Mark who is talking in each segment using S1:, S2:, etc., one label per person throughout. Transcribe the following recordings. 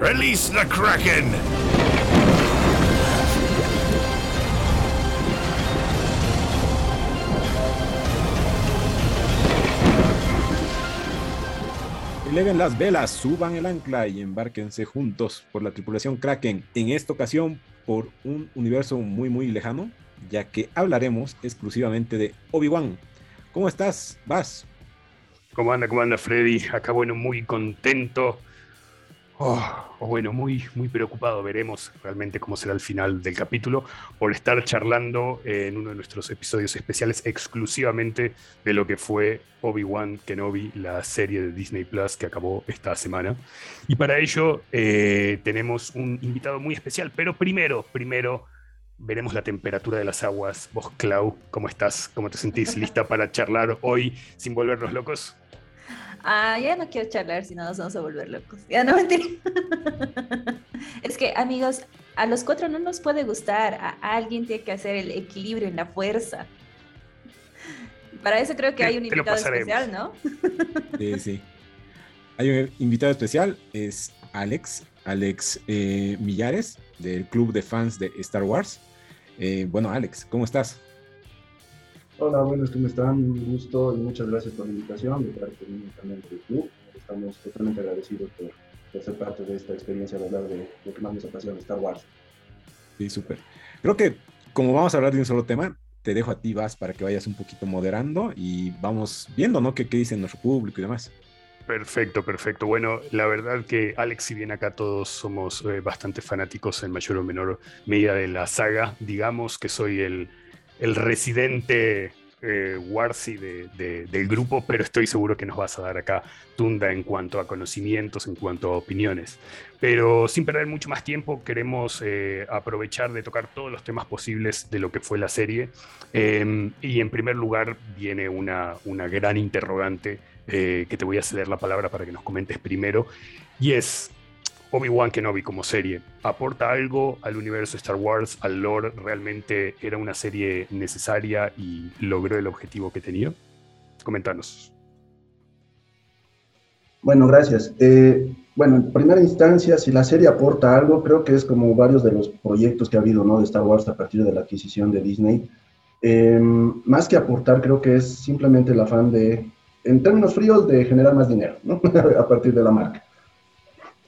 S1: Release the Kraken!
S2: Eleven las velas, suban el ancla y embárquense juntos por la tripulación Kraken. En esta ocasión, por un universo muy, muy lejano, ya que hablaremos exclusivamente de Obi-Wan. ¿Cómo estás, Vas?
S3: ¿Cómo anda, cómo anda, Freddy? Acá, bueno, muy contento Oh, bueno, muy, muy preocupado. Veremos realmente cómo será el final del capítulo por estar charlando en uno de nuestros episodios especiales exclusivamente de lo que fue Obi-Wan Kenobi, la serie de Disney Plus que acabó esta semana. Y para ello eh, tenemos un invitado muy especial, pero primero, primero veremos la temperatura de las aguas. Vos, Clau, ¿cómo estás? ¿Cómo te sentís? ¿Lista para charlar hoy sin volvernos locos?
S4: Ah, ya no quiero charlar si no nos vamos a volver locos. Ya no mentira. es que, amigos, a los cuatro no nos puede gustar. A alguien tiene que hacer el equilibrio en la fuerza. Para eso creo que hay un invitado especial, ¿no?
S2: sí, sí. Hay un invitado especial, es Alex, Alex eh, Millares, del club de fans de Star Wars. Eh, bueno, Alex, ¿cómo estás?
S5: Hola, buenas, ¿cómo están? Un gusto y muchas gracias por la invitación de parte también del club. Estamos totalmente agradecidos por, ser parte de esta experiencia de hablar de lo que más nos apasiona, Star Wars.
S2: Sí, súper. Creo que como vamos a hablar de un solo tema, te dejo a ti, Vas, para que vayas un poquito moderando y vamos viendo, ¿no? ¿Qué, qué dice nuestro público y demás?
S3: Perfecto, perfecto. Bueno, la verdad que Alex, si bien acá todos somos eh, bastante fanáticos en mayor o menor medida de la saga, digamos que soy el el residente eh, Warsi del grupo, pero estoy seguro que nos vas a dar acá tunda en cuanto a conocimientos, en cuanto a opiniones. Pero sin perder mucho más tiempo, queremos eh, aprovechar de tocar todos los temas posibles de lo que fue la serie. Em, y en primer lugar viene una, una gran interrogante eh, que te voy a ceder la palabra para que nos comentes primero, y es, Obi-Wan Kenobi como serie, ¿aporta algo al universo Star Wars, al lore? ¿Realmente era una serie necesaria y logró el objetivo que tenía? Coméntanos.
S5: Bueno, gracias. Eh, bueno, en primera instancia, si la serie aporta algo, creo que es como varios de los proyectos que ha habido ¿no? de Star Wars a partir de la adquisición de Disney. Em, más que aportar, creo que es simplemente el afán de, en términos fríos, de generar más dinero ¿no? a partir de la marca.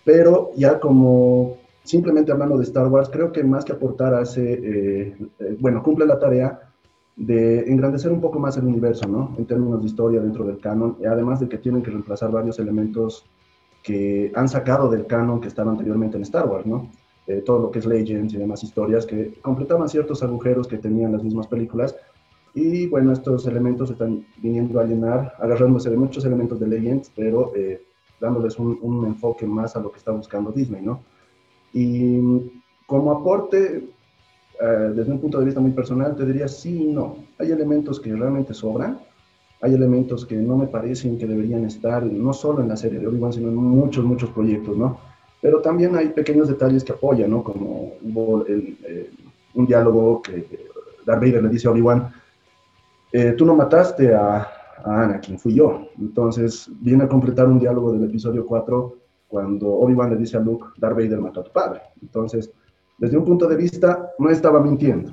S5: Pero ya como simplemente hablando de Star Wars, creo que más que aportar hace, eh, eh, bueno, cumple la tarea de engrandecer un poco más el universo, ¿no? En términos de historia dentro del canon, y además de que tienen que reemplazar varios elementos que han sacado del canon que estaban anteriormente en Star Wars, ¿no? Eh, todo lo que es Legends y demás historias que completaban ciertos agujeros que tenían las mismas películas. Y bueno, estos elementos están viniendo a llenar, agarrándose de muchos elementos de Legends, pero dándoles un, enfoque más a lo que está buscando Disney, ¿no? Y como aporte, eh, desde un punto de vista muy personal, te diría sí y no. Hay elementos que realmente sobran, hay elementos que no me parecen que deberían estar, no solo en la serie de Obi-Wan, sino en muchos, muchos proyectos, ¿no? Pero también hay pequeños detalles que apoyan, ¿no? Como hubo eh, un diálogo que Darth Vader le dice a Obi-Wan, eh, tú no mataste a, a Anakin, fui yo. Entonces viene a completar un diálogo del episodio 4 cuando Obi-Wan le dice a Luke, Darth Vader mató a tu padre. Entonces, desde un punto de vista, no estaba mintiendo.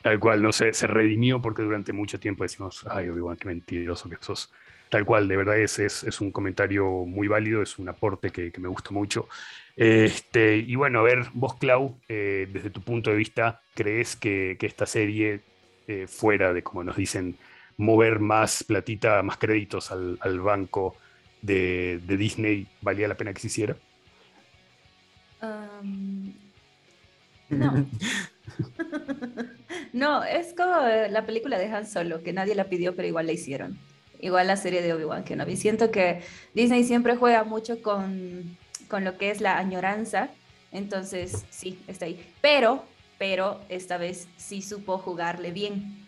S3: Tal cual, no sé, se redimió porque durante mucho tiempo decimos, ay, Obi-Wan, qué mentiroso que sos. Tal cual, de verdad es, es, un comentario muy válido, es un aporte que, me gusta mucho. Este, y bueno, a ver, vos, Clau, eh, desde tu punto de vista, ¿crees que, esta serie, eh, fuera de, como nos dicen, mover más platita, más créditos al, banco de, Disney, ¿valía la pena que se hiciera?
S4: no. no, es como la película de Han Solo, que nadie la pidió, pero igual la hicieron. Igual la serie de Obi-Wan Kenobi. Siento que Disney siempre juega mucho con, con lo que es la añoranza. Entonces, sí, está ahí. Pero, pero esta vez sí supo jugarle bien.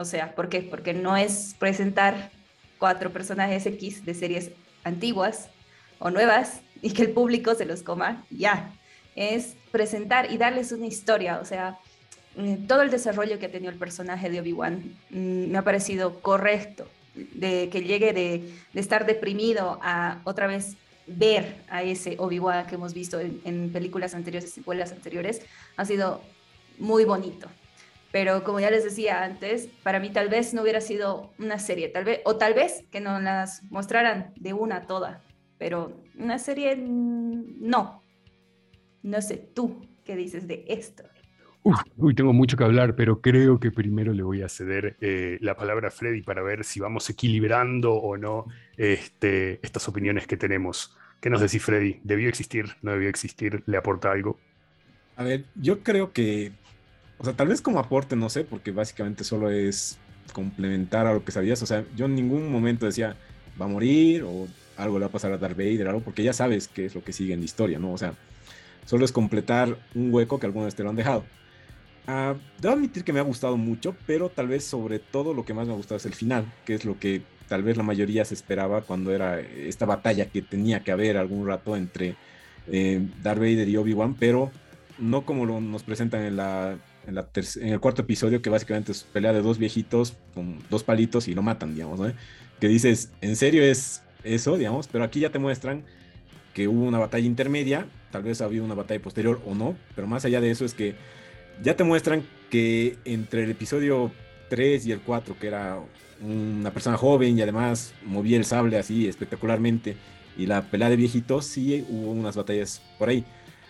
S4: O sea, ¿por qué? Porque no es presentar cuatro personajes X de series antiguas o nuevas y que el público se los coma ya. Es presentar y darles una historia. O sea, mm, todo el desarrollo que ha tenido el personaje de Obi-Wan mm, me ha parecido correcto. De que llegue de, estar deprimido a otra vez ver a ese Obi-Wan que hemos visto en, películas anteriores, secuelas anteriores, ha sido muy bonito. Pero como ya les decía antes, para mí tal vez no hubiera sido una serie, tal vez, o tal vez que no las mostraran de una toda, pero una serie no. No sé, tú, ¿qué dices de esto?
S3: uy, tengo mucho que hablar, pero creo que primero le voy a ceder eh, la palabra a Freddy para ver si vamos equilibrando o no este, estas opiniones que tenemos. ¿Qué nos decís, Freddy? ¿Debió existir? ¿No debió existir? ¿Le aporta algo?
S2: A ver, yo creo que, o sea, tal vez como aporte, no sé, porque básicamente solo es complementar a lo que sabías. O sea, yo en ningún momento decía, va a morir o algo le va a pasar a Darth Vader, algo, porque ya sabes qué es lo que sigue en la historia, ¿no? O sea, solo es completar un hueco que algunos te lo han dejado. Uh, debo admitir que me ha gustado mucho, pero tal vez sobre todo lo que más me ha gustado es el final, que es lo que tal vez la mayoría se esperaba cuando era esta batalla que tenía que haber algún rato entre eh, Darth Vader y Obi-Wan, pero no como lo, nos presentan en, la, en, el cuarto episodio, que básicamente es pelea de dos viejitos con dos palitos y lo matan, digamos, ¿no? Que dices, ¿en serio es eso, digamos? Pero aquí ya te muestran que hubo una batalla intermedia, tal vez había una batalla posterior o no, pero más allá de eso es que ya te muestran que entre el episodio 3 y el 4, que era una persona joven y además movía el sable así espectacularmente, y la pelea de viejitos, sí hubo unas batallas por ahí.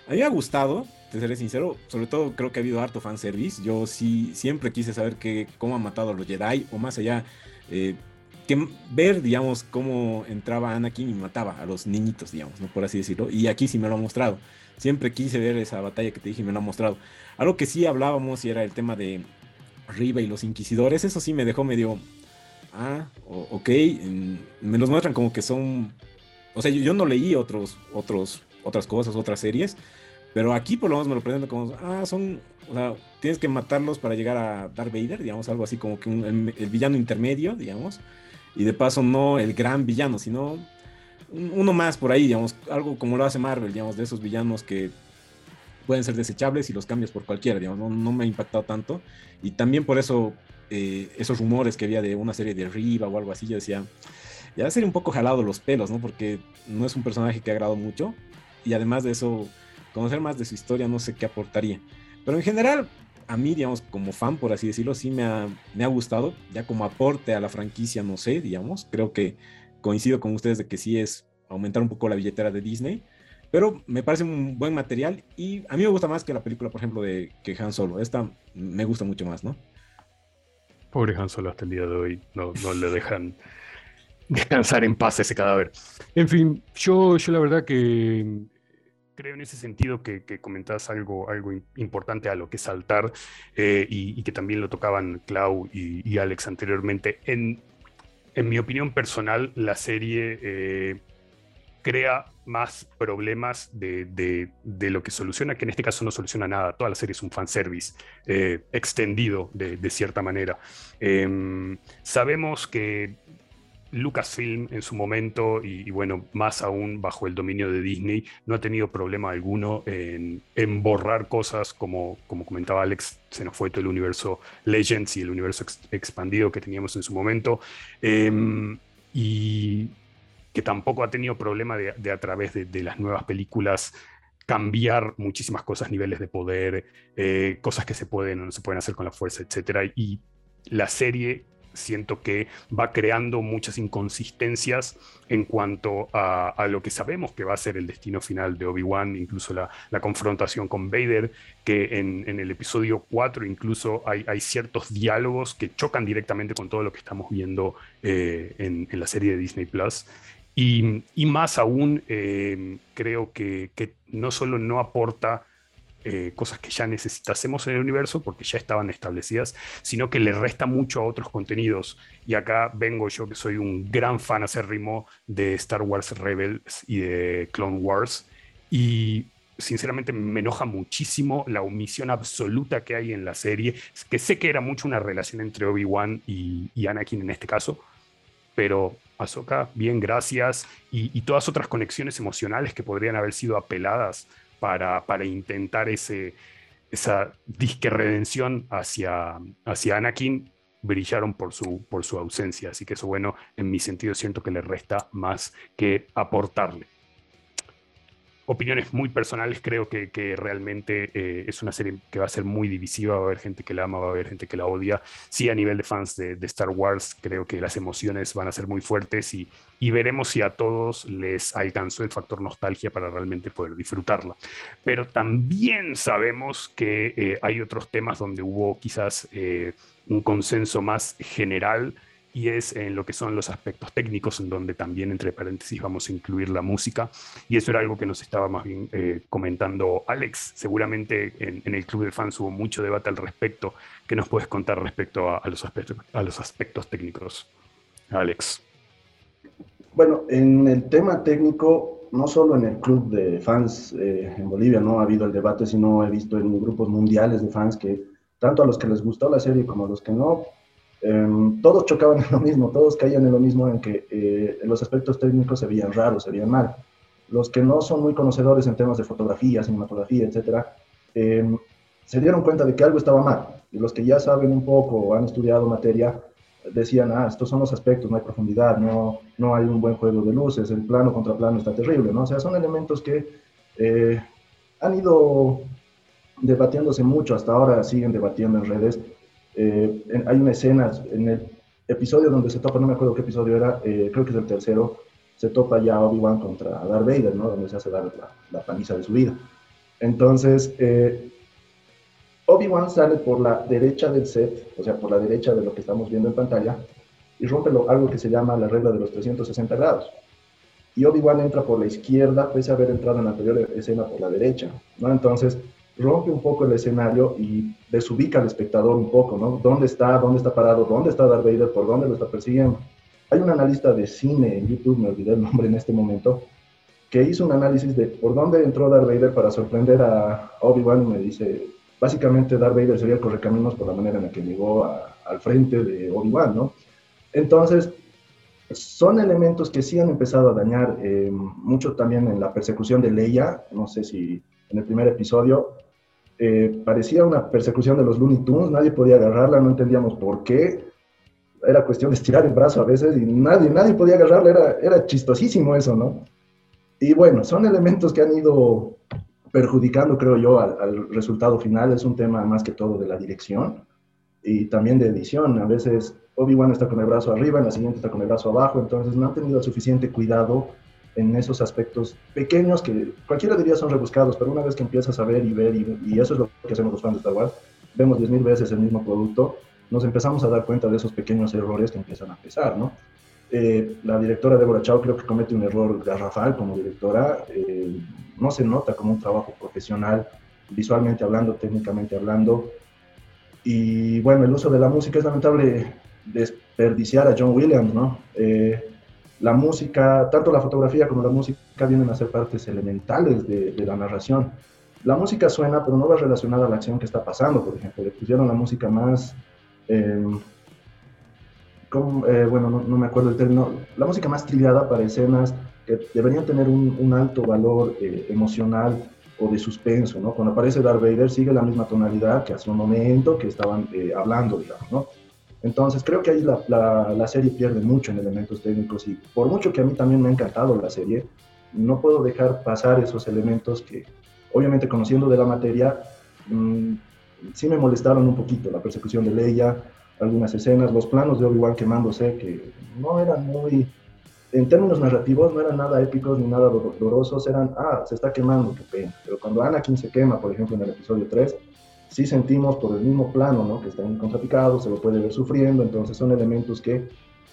S2: A mí me ha gustado, te seré sincero, sobre todo creo que ha habido harto fanservice. Yo sí siempre quise saber que, cómo han matado a los Jedi, o más allá, eh, que ver, digamos, cómo entraba Anakin y mataba a los niñitos, digamos, ¿no? por así decirlo. Y aquí sí me lo ha mostrado. Siempre quise ver esa batalla que te dije y me lo ha mostrado. Algo que sí hablábamos y era el tema de Riva y los inquisidores. Eso sí me dejó medio. Ah, ok. Me los muestran como que son. O sea, yo, no leí otros, otros, otras cosas, otras series. Pero aquí por lo menos me lo presentan como. Ah, son. O sea, tienes que matarlos para llegar a Darth Vader, digamos, algo así como que el, el, villano intermedio, digamos. Y de paso, no el gran villano, sino uno más por ahí, digamos, algo como lo hace Marvel, digamos, de esos villanos que pueden ser desechables y los cambias por cualquiera, digamos, no, me ha impactado tanto. Y también por eso eh, esos rumores que había de una serie de Riva o algo así, yo decía, ya sería un poco jalado los pelos, ¿no? Porque no es un personaje que ha agradado mucho. Y además de eso, conocer más de su historia no sé qué aportaría. Pero en general, a mí, digamos, como fan, por así decirlo, sí me ha, me ha gustado. Ya como aporte a la franquicia, no sé, digamos, creo que coincido con ustedes de que sí es aumentar un poco la billetera de Disney. Pero me parece un buen material y a mí me gusta más que la película, por ejemplo, de que Han Solo. Esta me gusta mucho más, ¿no?
S3: Pobre Han Solo hasta el día de hoy. No, no le dejan descansar en paz ese cadáver. En fin, yo, yo la verdad que creo en ese sentido que, que algo, algo importante a lo que saltar eh, y, que también lo tocaban Clau y, Alex anteriormente. En, en, mi opinión personal, la serie eh, crea más problemas de, lo que soluciona, que en este caso no soluciona nada. Toda la serie es un fanservice eh, extendido de, cierta manera. Em, sabemos que Lucasfilm en su momento, y, bueno, más aún bajo el dominio de Disney, no ha tenido problema alguno en, borrar cosas como, como comentaba Alex, se nos fue todo el universo Legends y el universo expandido que teníamos en su momento. Em, y que tampoco ha tenido problema de, a través de, las nuevas películas cambiar muchísimas cosas, niveles de poder, eh, cosas que se pueden o no se pueden hacer con la fuerza, etc. Y la serie siento que va creando muchas inconsistencias en cuanto a, lo que sabemos que va a ser el destino final de Obi-Wan, incluso la, confrontación con Vader, que en, el episodio 4 incluso hay, ciertos diálogos que chocan directamente con todo lo que estamos viendo eh, en, la serie de Disney Plus. Y, más aún, eh, creo que, no solo no aporta eh, cosas que ya necesitásemos en el universo porque ya estaban establecidas, sino que le resta mucho a otros contenidos. Y acá vengo yo, que soy un gran fan acérrimo de Star Wars Rebels y de Clone Wars. Y sinceramente me enoja muchísimo la omisión absoluta que hay en la serie, que sé que era mucho una relación entre Obi-Wan y, y Anakin en este caso, pero Ahsoka, bien, gracias, y, todas otras conexiones emocionales que podrían haber sido apeladas para, para intentar ese, esa disque redención hacia, hacia Anakin, brillaron por su, por su ausencia. Así que eso, bueno, en mi sentido siento que le resta más que aportarle. opiniones muy personales, creo que, que realmente eh, es una serie que va a ser muy divisiva, va a haber gente que la ama, va a haber gente que la odia. Sí, a nivel de fans de, de Star Wars, creo que las emociones van a ser muy fuertes y, y, veremos si a todos les alcanzó el factor nostalgia para realmente poder disfrutarla. Pero también sabemos que eh, hay otros temas donde hubo quizás eh, un consenso más general y es en lo que son los aspectos técnicos, en donde también, entre paréntesis, vamos a incluir la música. Y eso era algo que nos estaba más bien eh, comentando Alex. Seguramente en, el club de fans hubo mucho debate al respecto. ¿Qué nos puedes contar respecto a, los, aspectos, a los aspectos técnicos, Alex?
S5: Bueno, en el tema técnico, no solo en el club de fans eh, en Bolivia no ha habido el debate, sino he visto en grupos mundiales de fans que tanto a los que les gustó la serie como a los que no, Em, todos chocaban en lo mismo, todos caían en lo mismo en que eh, los aspectos técnicos se veían raros, se veían mal. Los que no son muy conocedores en temas de fotografía, cinematografía, etcétera, em, se dieron cuenta de que algo estaba mal. Y los que ya saben un poco o han estudiado materia decían, ah, estos son los aspectos, no hay profundidad, no, no hay un buen juego de luces, el plano contra plano está terrible, ¿no? O sea, son elementos que eh, han ido debatiéndose mucho, hasta ahora siguen debatiendo en redes, eh, hay una escena en el episodio donde se topa, no me acuerdo qué episodio era, eh, creo que es el tercero, se topa ya Obi-Wan contra Darth Vader, ¿no? Donde se hace dar la, la paliza de su vida. Entonces, eh, Obi-Wan sale por la derecha del set, o sea, por la derecha de lo que estamos viendo en pantalla, y rompe algo que se llama la regla de los 360 grados. Y Obi-Wan entra por la izquierda, pese a haber entrado en la anterior escena por la derecha, ¿no? Entonces, rompe un poco el escenario y desubica al espectador un poco, ¿no? ¿Dónde está? ¿Dónde está parado? ¿Dónde está Darth Vader? ¿Por dónde lo está persiguiendo? Hay un analista de cine en YouTube, me olvidé el nombre en este momento, que hizo un análisis de por dónde entró Darth Vader para sorprender a Obi-Wan y me dice, básicamente Darth Vader sería el correcaminos por la manera en la que llegó al frente de Obi-Wan, ¿no? Entonces, son elementos que sí han empezado a dañar eh, mucho también en la persecución de Leia, no sé si en el primer episodio, eh, parecía una persecución de los Looney Tunes, nadie podía agarrarla, no entendíamos por qué. Era cuestión de estirar el brazo a veces y nadie, nadie podía agarrarla, era, era chistosísimo eso, ¿no? Y bueno, son elementos que han ido perjudicando, creo yo, al, resultado final. Es un tema más que todo de la dirección y también de edición. A veces Obi-Wan está con el brazo arriba, en la siguiente está con el brazo abajo, entonces no han tenido suficiente cuidado en esos aspectos pequeños que cualquiera diría son rebuscados, pero una vez que empiezas a ver y ver, y, eso es lo que hacemos los fans de Star Wars, vemos 10.000 veces el mismo producto, nos empezamos a dar cuenta de esos pequeños errores que empiezan a pesar, ¿no? Eh, la directora Deborah Chow creo que comete un error garrafal como directora, eh, no se nota como un trabajo profesional, visualmente hablando, técnicamente hablando, y bueno, el uso de la música es lamentable desperdiciar a John Williams, ¿no? Eh, la música, tanto la fotografía como la música vienen a ser partes elementales de, la narración. La música suena, pero no va relacionada a la acción que está pasando, por ejemplo. Le pusieron la música más... Eh, bueno, no, me acuerdo el término, la música más trillada para escenas que deberían tener un, alto valor eh, emocional o de suspenso, ¿no? Cuando aparece Darth Vader sigue la misma tonalidad que hace un momento que estaban eh, hablando, digamos, ¿no? Entonces creo que ahí la, la, serie pierde mucho en elementos técnicos y por mucho que a mí también me ha encantado la serie, no puedo dejar pasar esos elementos que obviamente conociendo de la materia mmm, sí me molestaron un poquito, la persecución de Leia, algunas escenas, los planos de Obi-Wan quemándose que no eran muy, en términos narrativos no eran nada épicos ni nada dolorosos, eran, ah, se está quemando, qué pena. Pero cuando Anakin se quema, por ejemplo, en el episodio 3, sí sentimos por el mismo plano, ¿no? Que están contrapicados, se lo puede ver sufriendo, entonces son elementos que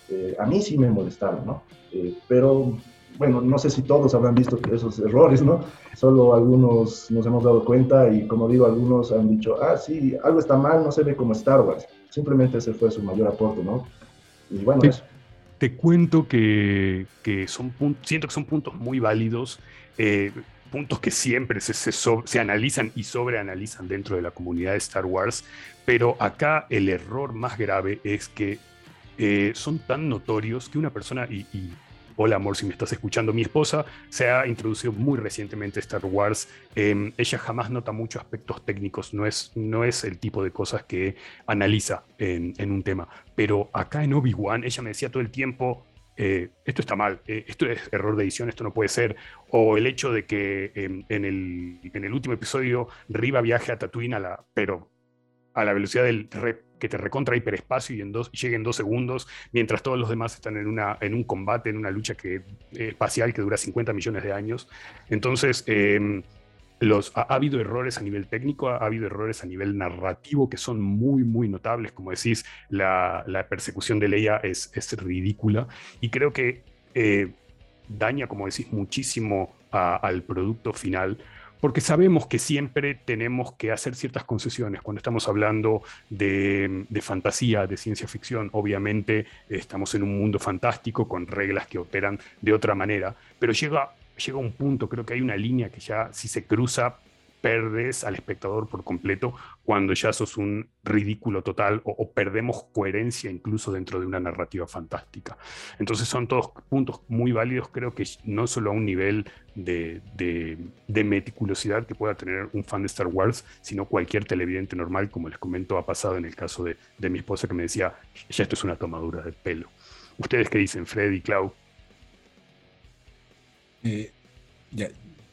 S5: eh, a mí sí me molestaron, ¿no? Eh, pero bueno, no sé si todos habrán visto esos errores, ¿no? Solo algunos nos hemos dado cuenta y como digo, algunos han dicho, ah, sí, algo está mal, no se ve como Star Wars. Simplemente ese fue su mayor aporte, ¿no? Y bueno,
S3: te,
S5: eso.
S3: Te cuento que, que son siento que son puntos muy válidos. Eh, puntos que siempre se, se, analizan y sobreanalizan dentro de la comunidad de Star Wars, pero acá el error más grave es que eh, son tan notorios que una persona, y, hola amor si me estás escuchando, mi esposa se ha introducido muy recientemente a Star Wars, em, ella jamás nota muchos aspectos técnicos, no es, no es el tipo de cosas que analiza en, un tema, pero acá en Obi-Wan ella me decía todo el tiempo, eh, esto está mal, eh, esto es error de edición, esto no puede ser, o el hecho de que em, en, el, en, el, último episodio Riva viaje a Tatooine a la, pero a la velocidad del que te recontra hiperespacio y en dos, llegue en dos segundos, mientras todos los demás están en, una, en un combate, en una lucha que, eh, espacial que dura 50 millones de años. Entonces, em, los, ha, habido errores a nivel técnico, ha, habido errores a nivel narrativo que son muy, muy notables. Como decís, la, la persecución de Leia es, es, ridícula y creo que eh, daña, como decís, muchísimo al producto final porque sabemos que siempre tenemos que hacer ciertas concesiones. Cuando estamos hablando de, fantasía, de ciencia ficción, obviamente estamos en un mundo fantástico con reglas que operan de otra manera, pero llega llega un punto, creo que hay una línea que ya si se cruza, perdes al espectador por completo cuando ya sos un ridículo total o, perdemos coherencia incluso dentro de una narrativa fantástica. Entonces son todos puntos muy válidos, creo que no solo a un nivel de, meticulosidad que pueda tener un fan de Star Wars, sino cualquier televidente normal, como les comento, ha pasado en el caso de, de mi esposa que me decía, ya esto es una tomadura de pelo. ¿Ustedes qué dicen, Freddy, Clau?
S2: Eh, ya,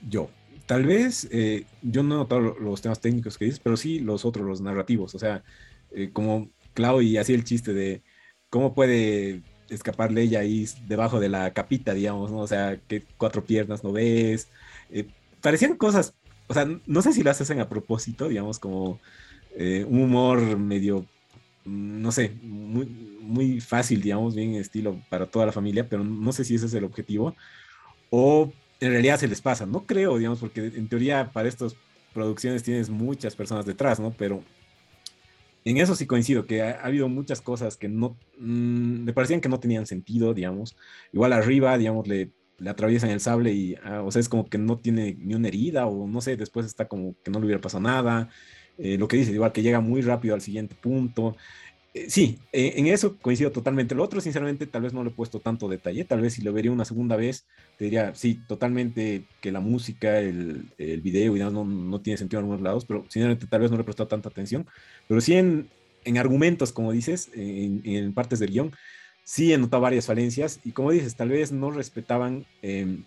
S2: yo, tal vez eh, yo no he notado los temas técnicos que dices, pero sí los otros, los narrativos. O sea, eh, como Clau y así el chiste de cómo puede escaparle ella ahí debajo de la capita, digamos, ¿no? O sea, que cuatro piernas no ves. parecían cosas, o sea, no sé si las hacen a propósito, digamos, como un humor medio, no sé, muy, muy fácil, digamos, bien estilo para toda la familia, pero no sé si ese es el objetivo o en realidad se les pasa. No creo, digamos, porque en teoría para estas producciones tienes muchas personas detrás, ¿no? Pero en eso sí coincido, que ha, habido muchas cosas que no, mm, me parecían que no tenían sentido, digamos. Igual arriba, digamos, le, le atraviesan el sable y, ah, o sea, es como que no tiene ni una herida o no sé, después está como que no le hubiera pasado nada. Eh, lo que dice, igual que llega muy rápido al siguiente punto. Eh, sí, eh, en eso coincido totalmente. Lo otro, sinceramente, tal vez no le he puesto tanto detalle. Tal vez si lo vería una segunda vez, te diría, sí, totalmente que la música, el, video y no, no, tiene sentido en algunos lados, pero sinceramente tal vez no le he prestado tanta atención. Pero sí en, en argumentos, como dices, en, en, partes del guion, sí he notado varias falencias y como dices, tal vez no respetaban em,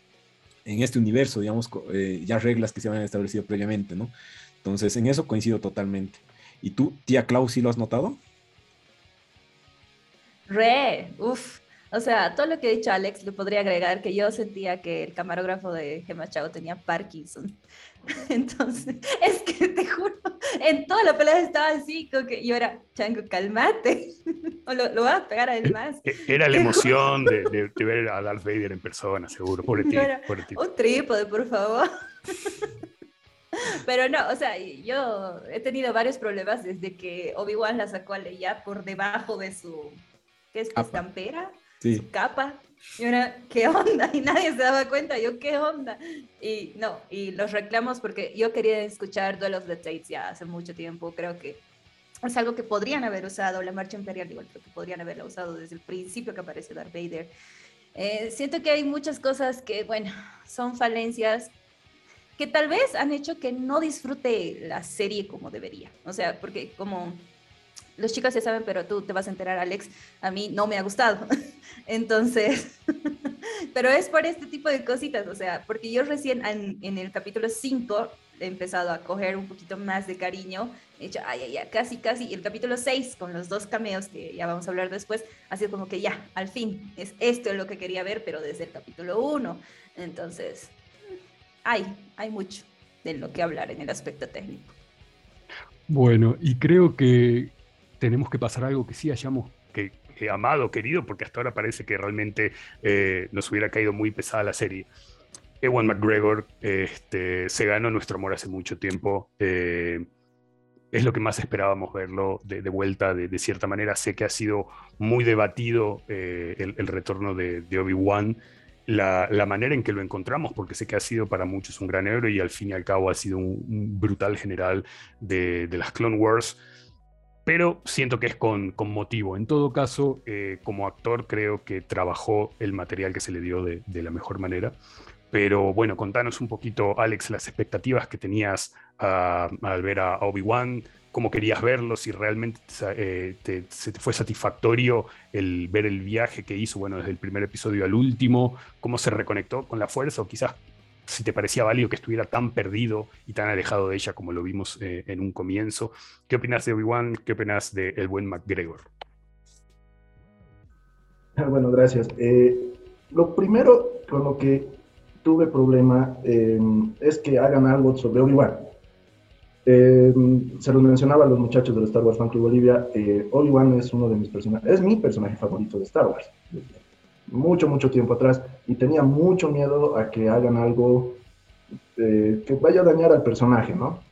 S2: en este universo, digamos, eh, ya reglas que se habían establecido previamente, ¿no? Entonces, en eso coincido totalmente. ¿Y tú, tía Clau, sí lo has notado?
S4: Re, uff. O sea, todo lo que ha dicho Alex, le podría agregar que yo sentía que el camarógrafo de Gemma Chao tenía Parkinson. Entonces, es que te juro, en toda la pelea estaba así, como que yo era, Chango, calmate, o lo, lo vas a pegar a él más.
S3: E, era la emoción de, de, ver a Darth Vader en persona, seguro, por ti.
S4: Un trípode, por favor. Pero no, o sea, yo he tenido varios problemas desde que Obi-Wan la sacó a Leia por debajo de su ¿qué es? Estampera, su capa. Y ahora, ¿qué onda? Y nadie se daba cuenta, yo, ¿qué onda? Y no, y los reclamos porque yo quería escuchar Duel of the Tates ya hace mucho tiempo, creo que es algo que podrían haber usado, la marcha imperial igual creo que podrían haberla usado desde el principio que aparece Darth Vader. Eh, siento que hay muchas cosas que, bueno, son falencias que tal vez han hecho que no disfrute la serie como debería. O sea, porque como los chicos ya saben, pero tú te vas a enterar, Alex, a mí no me ha gustado. Entonces, pero es por este tipo de cositas, o sea, porque yo recién en, el capítulo 5 he empezado a coger un poquito más de cariño, he dicho, ay, ay, ya, casi, casi, y el capítulo 6 con los dos cameos que ya vamos a hablar después, ha sido como que ya, al fin, es esto lo que quería ver, pero desde el capítulo 1. Entonces, hay, hay mucho de lo que hablar en el aspecto técnico.
S3: Bueno, y creo que tenemos que pasar algo que sí hayamos que, amado, querido, porque hasta ahora parece que realmente eh, nos hubiera caído muy pesada la serie. Ewan McGregor este, se ganó nuestro amor hace mucho tiempo. Eh, es lo que más esperábamos verlo de, vuelta, de, cierta manera. Sé que ha sido muy debatido eh, el, retorno de, Obi-Wan, la, manera en que lo encontramos, porque sé que ha sido para muchos un gran héroe y al fin y al cabo ha sido un, brutal general de, las Clone Wars pero siento que es con, con motivo. En todo caso, eh, como actor creo que trabajó el material que se le dio de, de, la mejor manera. Pero bueno, contanos un poquito, Alex, las expectativas que tenías ah, al ver a Obi-Wan, cómo querías verlo, si realmente eh, se te fue satisfactorio el ver el viaje que hizo, bueno, desde el primer episodio al último, cómo se reconectó con la fuerza, o quizás si te parecía válido que estuviera tan perdido y tan alejado de ella como lo vimos eh, en un comienzo. ¿Qué opinas de Obi-Wan? ¿Qué opinas de el buen McGregor?
S5: Bueno, gracias. Eh, lo primero con lo que tuve problema es que hagan algo sobre Obi-Wan. Eh, se lo mencionaba a los muchachos del Star Wars Fan Club Bolivia. Eh, Obi-Wan es uno de mis personajes, es mi personaje favorito de Star Wars. Mucho, mucho tiempo atrás. Y tenía mucho miedo a que hagan algo eh, que vaya a dañar al personaje, ¿no?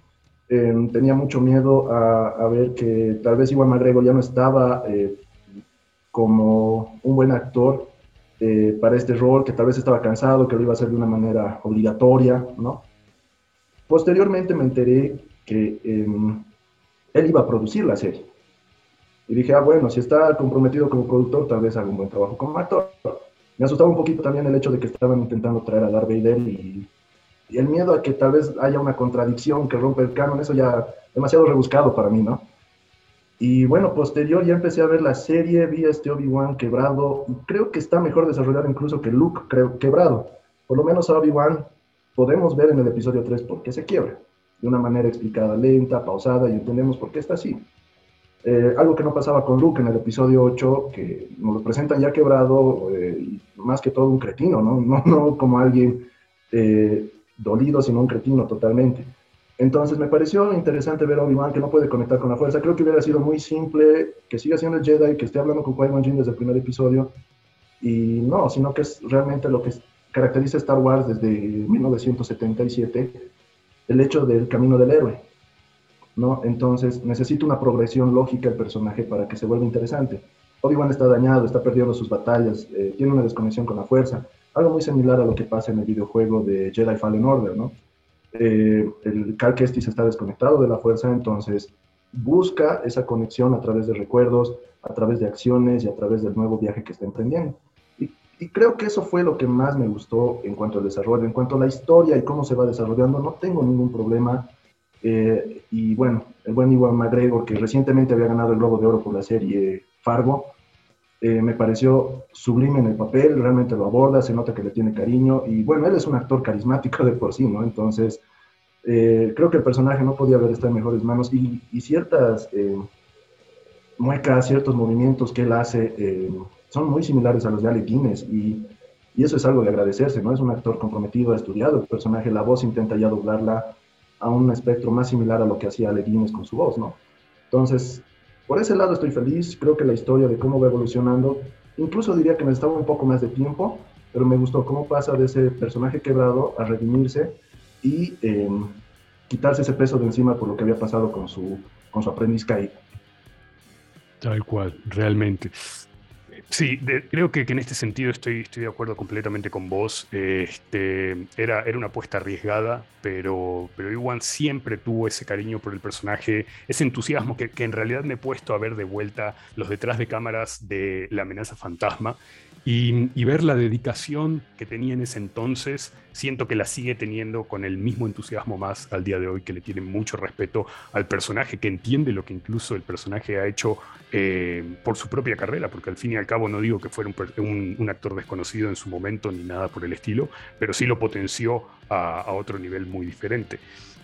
S5: tenía mucho miedo a, ver que tal vez Iwan McGregor ya no estaba como un buen actor para este rol, que tal vez estaba cansado, que lo iba a hacer de una manera obligatoria, ¿no? Posteriormente me enteré que em, él iba a producir la serie. Y dije, ah, bueno, si está comprometido como productor, tal vez haga un buen trabajo como actor. Me asustaba un poquito también el hecho de que estaban intentando traer a Darth Vader y, y el miedo a que tal vez haya una contradicción que rompe el canon, eso ya demasiado rebuscado para mí, ¿no? Y bueno, posterior ya empecé a ver la serie, vi a este Obi-Wan quebrado, y creo que está mejor desarrollado incluso que Luke creo, quebrado. Por lo menos a Obi-Wan podemos ver en el episodio 3 por qué se quiebra de una manera explicada, lenta, pausada, y entendemos por qué está así. Eh, algo que no pasaba con Luke en el episodio 8, que nos lo presentan ya quebrado, eh, más que todo un cretino, ¿no? No, no como alguien eh, dolido, sino un cretino totalmente. Entonces me pareció interesante ver a Obi-Wan que no puede conectar con la fuerza. Creo que hubiera sido muy simple que siga siendo el Jedi, que esté hablando con Qui-Gon Jinn desde el primer episodio. Y no, sino que es realmente lo que caracteriza a Star Wars desde 1977 el hecho del camino del héroe, ¿no? Entonces necesita una progresión lógica el personaje para que se vuelva interesante. Obi-Wan está dañado, está perdiendo sus batallas, eh, tiene una desconexión con la fuerza, algo muy similar a lo que pasa en el videojuego de Jedi Fallen Order, ¿no? Eh, el Cal Kestis está desconectado de la fuerza, entonces busca esa conexión a través de recuerdos, a través de acciones y a través del nuevo viaje que está emprendiendo y creo que eso fue lo que más me gustó en cuanto al desarrollo, en cuanto a la historia y cómo se va desarrollando, no tengo ningún problema. Eh, y bueno, el buen Iwan McGregor, que recientemente había ganado el Globo de Oro por la serie Fargo, eh, me pareció sublime en el papel, realmente lo aborda, se nota que le tiene cariño y bueno, él es un actor carismático de por sí, ¿no? Entonces, eh, creo que el personaje no podía haber estado en mejores manos y, y ciertas muecas, ciertos movimientos que él hace son muy similares a los de Alec Guinness y, y, eso es algo de agradecerse, ¿no? Es un actor comprometido, ha estudiado el personaje, la voz intenta ya doblarla a un espectro más similar a lo que hacía Guinness con su voz, ¿no? Entonces, por ese lado estoy feliz, creo que la historia de cómo va evolucionando, incluso diría que necesitaba un poco más de tiempo, pero me gustó cómo pasa de ese personaje quebrado a redimirse y em, quitarse ese peso de encima por lo que había pasado con su, con su aprendiz caído.
S3: Tal cual, realmente. Sí, creo que, en este sentido estoy, de acuerdo completamente con vos. Este, era, era una apuesta arriesgada, pero, pero Iwan siempre tuvo ese cariño por el personaje, ese entusiasmo que, que, en realidad me he puesto a ver de vuelta los detrás de cámaras de La amenaza fantasma y, ver la dedicación que tenía en ese entonces, siento que la sigue teniendo con el mismo entusiasmo más al día de hoy, que le tiene mucho respeto al personaje, que entiende lo que incluso el personaje ha hecho eh, por su propia carrera, porque al fin y al cabo no digo que fuera un, actor desconocido en su momento ni nada por el estilo, pero sí lo potenció a, otro nivel muy diferente.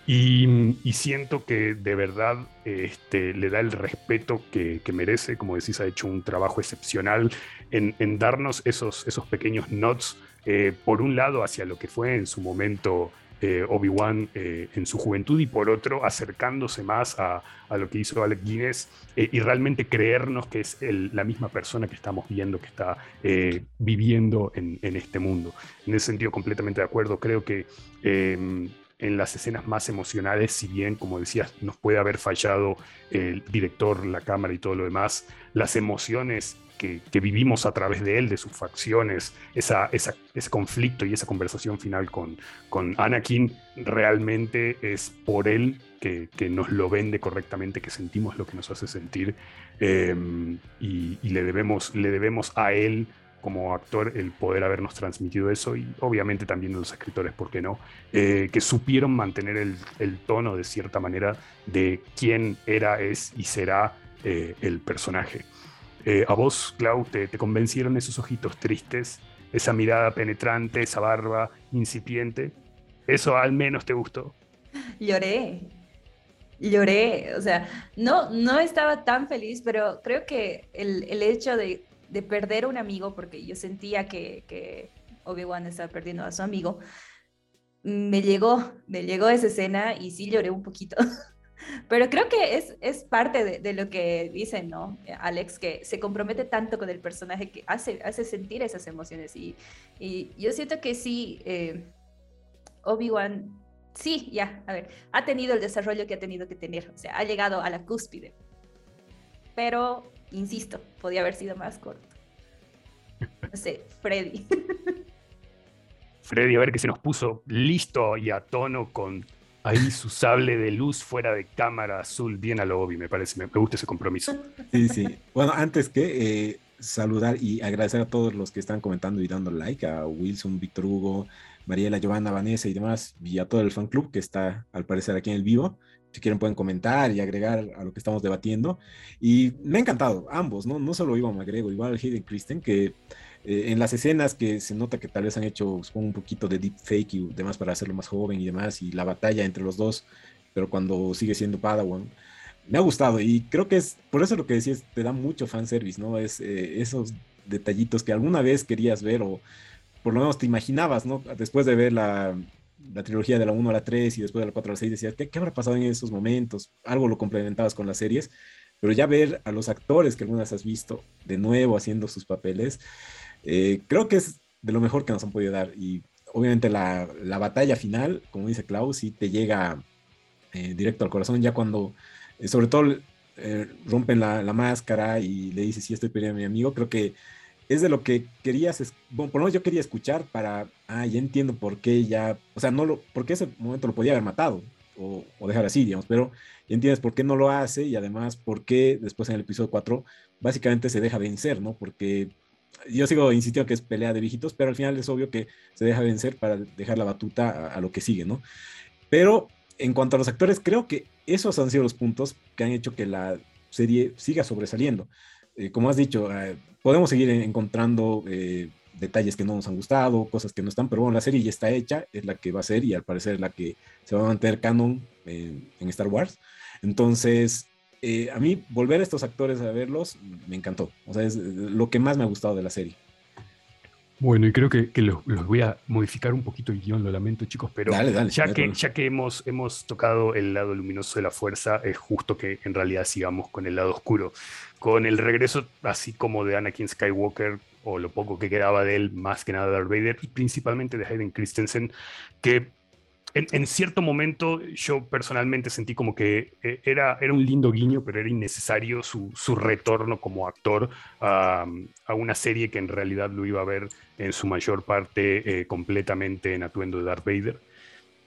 S3: Y, siento que de verdad este, le da el respeto que, merece. Como decís, ha hecho un trabajo excepcional en, darnos esos, esos pequeños nods, eh, por un lado hacia lo que fue en su momento eh, Obi-Wan eh, en su juventud y por otro acercándose más a, lo que hizo Alec Guinness y realmente creernos que es la misma persona que estamos viendo que está viviendo en, en, este mundo. En ese sentido, completamente de acuerdo, creo que em, en las escenas más emocionales, si bien, como decías, nos puede haber fallado el director, la cámara y todo lo demás, las emociones que, vivimos a través de él, de sus facciones, esa, ese conflicto y esa conversación final con, con Anakin, realmente es por él que, nos lo vende correctamente, que sentimos lo que nos hace sentir em, y, le, debemos, le debemos a él como actor el poder habernos transmitido eso y obviamente también los escritores, ¿por qué no? Eh, que supieron mantener el, tono de cierta manera de quién era, es y será eh, el personaje. Eh, a vos, Clau, te, te convencieron esos ojitos tristes, esa mirada penetrante, esa barba incipiente. ¿Eso al menos te gustó?
S4: Lloré, lloré, o sea, no, no estaba tan feliz, pero creo que el, el hecho de de perder un amigo, porque yo sentía que, que Obi-Wan estaba perdiendo a su amigo, me llegó, me llegó esa escena y sí lloré un poquito. Pero creo que es, es parte de, de, lo que dicen, ¿no? Alex, que se compromete tanto con el personaje que hace, hace sentir esas emociones. Y, y yo siento que sí, eh, Obi-Wan, sí, ya, a ver, ha tenido el desarrollo que ha tenido que tener. O sea, ha llegado a la cúspide. Pero insisto, podía haber sido más corto. No sé, Freddy.
S3: Freddy, a ver que se nos puso listo y a tono con ahí su sable de luz fuera de cámara azul, bien a lo obvio, me parece, me, gusta ese compromiso.
S2: Sí, sí. Bueno, antes que eh, saludar y agradecer a todos los que están comentando y dando like, a Wilson, Víctor Hugo, Mariela, Giovanna, Vanessa y demás, y a todo el fan club que está al parecer aquí en el vivo si quieren pueden comentar y agregar a lo que estamos debatiendo. Y me ha encantado, ambos, ¿no? No solo Iván McGregor, igual Hayden Christen, que eh, en las escenas que se nota que tal vez han hecho un poquito de deep fake y demás para hacerlo más joven y demás, y la batalla entre los dos, pero cuando sigue siendo Padawan, me ha gustado y creo que es, por eso lo que decías, te da mucho fanservice, ¿no? Es eh, esos detallitos que alguna vez querías ver o por lo menos te imaginabas, ¿no? Después de ver la, la trilogía de la 1 a la 3 y después de la 4 a la 6 decías, ¿qué, ¿qué, habrá pasado en esos momentos? Algo lo complementabas con las series, pero ya ver a los actores que algunas has visto de nuevo haciendo sus papeles, eh, creo que es de lo mejor que nos han podido dar. Y obviamente la, la batalla final, como dice Klaus, sí te llega eh, directo al corazón, ya cuando, eh, sobre todo, rompen la, la, máscara y le dices, sí, estoy peleando a mi amigo, creo que es de lo que querías, por lo menos yo quería escuchar para, ah, ya entiendo por qué ya, o sea, no lo, porque ese momento lo podía haber matado o, dejar así, digamos, pero ya entiendes por qué no lo hace y además por qué después en el episodio 4 básicamente se deja vencer, ¿no? Porque yo sigo insistiendo que es pelea de viejitos, pero al final es obvio que se deja vencer para dejar la batuta a, a lo que sigue, ¿no? Pero en cuanto a los actores, creo que esos han sido los puntos que han hecho que la serie siga sobresaliendo. Eh, como has dicho, eh, podemos seguir encontrando eh, detalles que no nos han gustado, cosas que no están, pero bueno, la serie ya está hecha, es la que va a ser y al parecer es la que se va a mantener canon en Star Wars. Entonces, a mí volver a estos actores a verlos me encantó. O sea, es lo que más me ha gustado de la serie.
S3: Bueno, y creo que, que los, voy a modificar un poquito el guion, lo lamento chicos, pero ya, que, ya que hemos, hemos tocado el lado luminoso de la fuerza, es justo que en realidad sigamos con el lado oscuro. Con el regreso así como de Anakin Skywalker, o lo poco que quedaba de él, más que nada de Darth Vader, y principalmente de Hayden Christensen, que en, cierto momento yo personalmente sentí como que eh, era, era un lindo guiño, pero era innecesario su, su retorno como actor a, una serie que en realidad lo iba a ver en su mayor parte eh, completamente en atuendo de Darth Vader.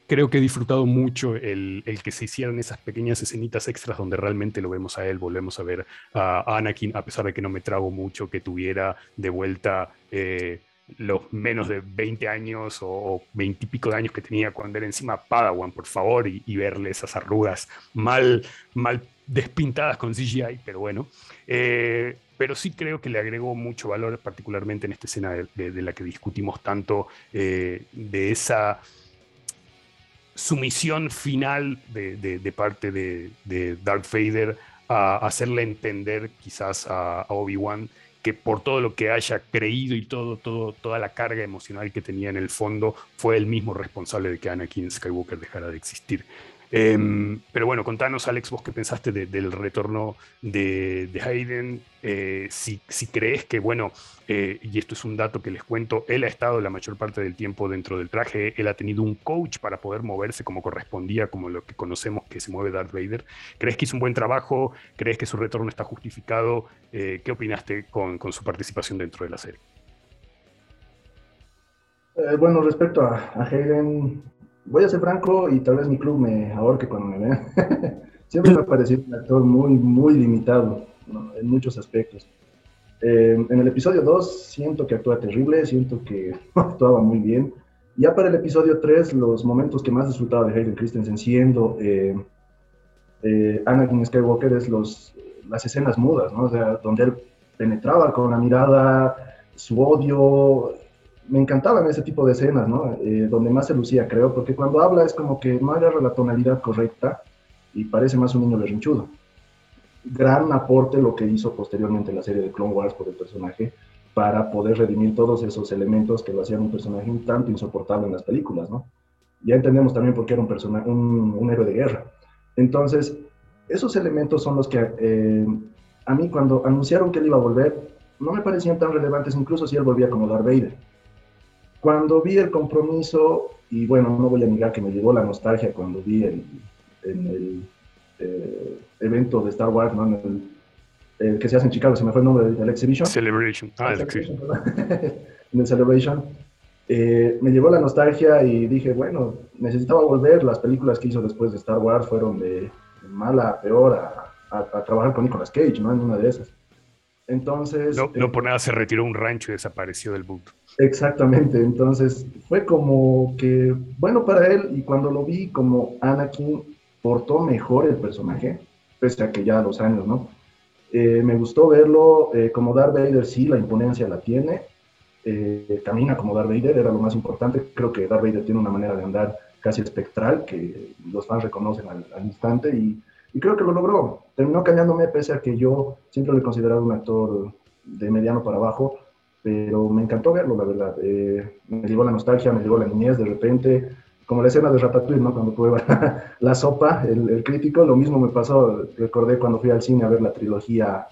S3: Creo que he disfrutado mucho el, el, que se hicieran esas pequeñas escenitas extras donde realmente lo vemos a él, volvemos a ver a Anakin, a pesar de que no me trago mucho, que tuviera de vuelta... Eh, los menos de 20 años o 20 y pico de años que tenía cuando era encima Padawan, por favor, y, verle esas arrugas mal, mal despintadas con CGI, pero bueno. Eh, pero sí creo que le agregó mucho valor, particularmente en esta escena de, la que discutimos tanto, eh, de esa sumisión final de, parte de, Darth Vader a hacerle entender quizás a, a Obi-Wan que por todo lo que haya creído y todo, toda la carga emocional que tenía en el fondo, fue el mismo responsable de que Anakin Skywalker dejara de existir. Em, pero bueno, contanos, Alex, vos qué pensaste del retorno de, Hayden, eh, si, crees que, bueno, eh, y esto es un dato que les cuento, él ha estado la mayor parte del tiempo dentro del traje, él ha tenido un coach para poder moverse como correspondía, como lo que conocemos que se mueve Darth Vader. ¿Crees que hizo un buen trabajo? ¿Crees que su retorno está justificado? Eh, ¿Qué opinaste con, con, su participación dentro de la serie?
S5: bueno, respecto a, a Hayden, voy a ser franco y tal vez mi club me ahorque cuando me vean. Siempre me ha parecido un actor muy, muy limitado en muchos aspectos. Eh, en el episodio 2 siento que actúa terrible, siento que actuaba muy bien. Ya para el episodio 3, los momentos que más disfrutaba de Hayden Christensen siendo eh, eh, Anakin Skywalker es los, las escenas mudas, ¿no? O sea, donde él penetraba con la mirada, su odio. Me encantaban ese tipo de escenas, ¿no? Eh, donde más se lucía, creo, porque cuando habla es como que no agarra la tonalidad correcta y parece más un niño berrinchudo. Gran aporte lo que hizo posteriormente la serie de Clone Wars por el personaje para poder redimir todos esos elementos que lo hacían un personaje un tanto insoportable en las películas, ¿no? Ya entendemos también por qué era un, personaje, un, héroe de guerra. Entonces, esos elementos son los que eh, a mí cuando anunciaron que él iba a volver, no me parecían tan relevantes, incluso si él volvía como Darth Vader. Cuando vi el compromiso, y bueno, no voy a negar que me llegó la nostalgia cuando vi el, en el eh, evento de Star Wars, ¿no? En el, que se hace en Chicago, se me fue el nombre del Exhibition.
S3: Celebration. Ah, el Exhibition.
S5: en el Celebration. Eh, me llegó la nostalgia y dije, bueno, necesitaba volver. Las películas que hizo después de Star Wars fueron de, mala a peor a, a, trabajar con Nicolas Cage, ¿no? En una de esas. Entonces...
S3: No, no por nada se retiró un rancho y desapareció del boot.
S5: Exactamente, entonces fue como que, bueno para él, y cuando lo vi como Anakin, portó mejor el personaje, pese a que ya a los años, ¿no? Eh, me gustó verlo eh, como Darth Vader, sí, la imponencia la tiene, eh, camina como Darth Vader, era lo más importante, creo que Darth Vader tiene una manera de andar casi espectral que los fans reconocen al, instante y, creo que lo logró. Terminó cañándome pese a que yo siempre lo he considerado un actor de mediano para abajo, pero me encantó verlo, la verdad. Eh, me llegó la nostalgia, me llegó la niñez de repente, como la escena de Ratatouille, ¿no? Cuando prueba la sopa, el, crítico, lo mismo me pasó, recordé cuando fui al cine a ver la trilogía,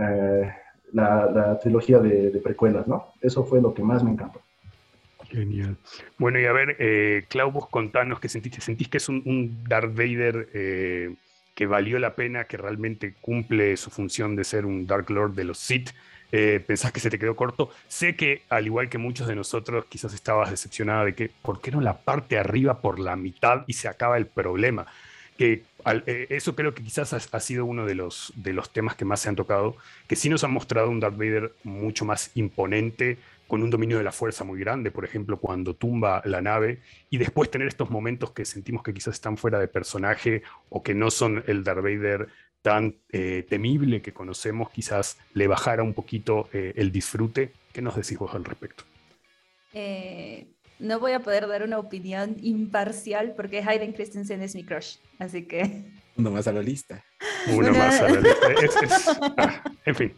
S5: eh, la, trilogía de, precuelas, ¿no? Eso fue lo que más me encantó.
S3: Genial. Bueno, y a ver, eh, Clau, contanos qué sentiste. ¿Sentís que es un, Darth Vader eh, que valió la pena, que realmente cumple su función de ser un Dark Lord de los Sith? Eh, ¿Pensás que se te quedó corto? Sé que, al igual que muchos de nosotros, quizás estabas decepcionada de que, ¿por qué no la parte arriba por la mitad y se acaba el problema? Que eh, eso creo que quizás ha, sido uno de los, de los temas que más se han tocado, que sí nos han mostrado un Darth Vader mucho más imponente, con un dominio de la fuerza muy grande, por ejemplo, cuando tumba la nave, y después tener estos momentos que sentimos que quizás están fuera de personaje o que no son el Darth Vader tan eh, temible que conocemos, quizás le bajara un poquito eh, el disfrute. ¿Qué nos decís vos al respecto?
S4: Eh, no voy a poder dar una opinión imparcial porque Hayden Christensen es mi crush, así que...
S2: Uno más a la lista.
S3: Uno más a la lista. Ah, en fin.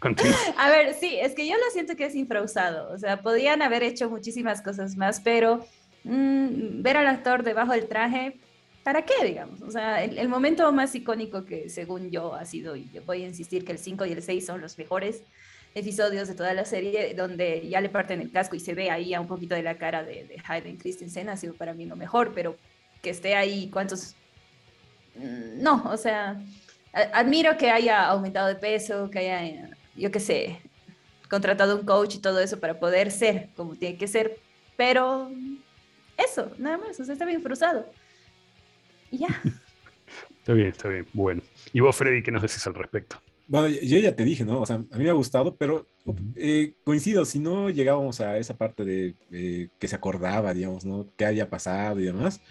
S4: A ver, sí, es que yo lo siento que es infrausado. O sea, podían haber hecho muchísimas cosas más, pero mm, ver al actor debajo del traje, ¿para qué, digamos? O sea, el, momento más icónico que según yo ha sido, y yo voy a insistir que el 5 y el 6 son los mejores episodios de toda la serie, donde ya le parten el casco y se ve ahí a un poquito de la cara de, de Hayden Christensen, ha sido para mí lo mejor, pero que esté ahí, ¿cuántos? Mm, no, o sea, admiro que haya aumentado de peso, que haya yo qué sé, contratado un coach y todo eso para poder ser como tiene que ser, pero eso, nada más, o sea, está bien frustrado. Y ya.
S3: está bien, está bien, bueno. ¿Y vos, Freddy, qué nos decís al respecto?
S2: Bueno, yo ya te dije, ¿no? O sea, a mí me ha gustado, pero eh, coincido, si no llegábamos a esa parte de que se acordaba, digamos, ¿no? ¿Qué había pasado y demás?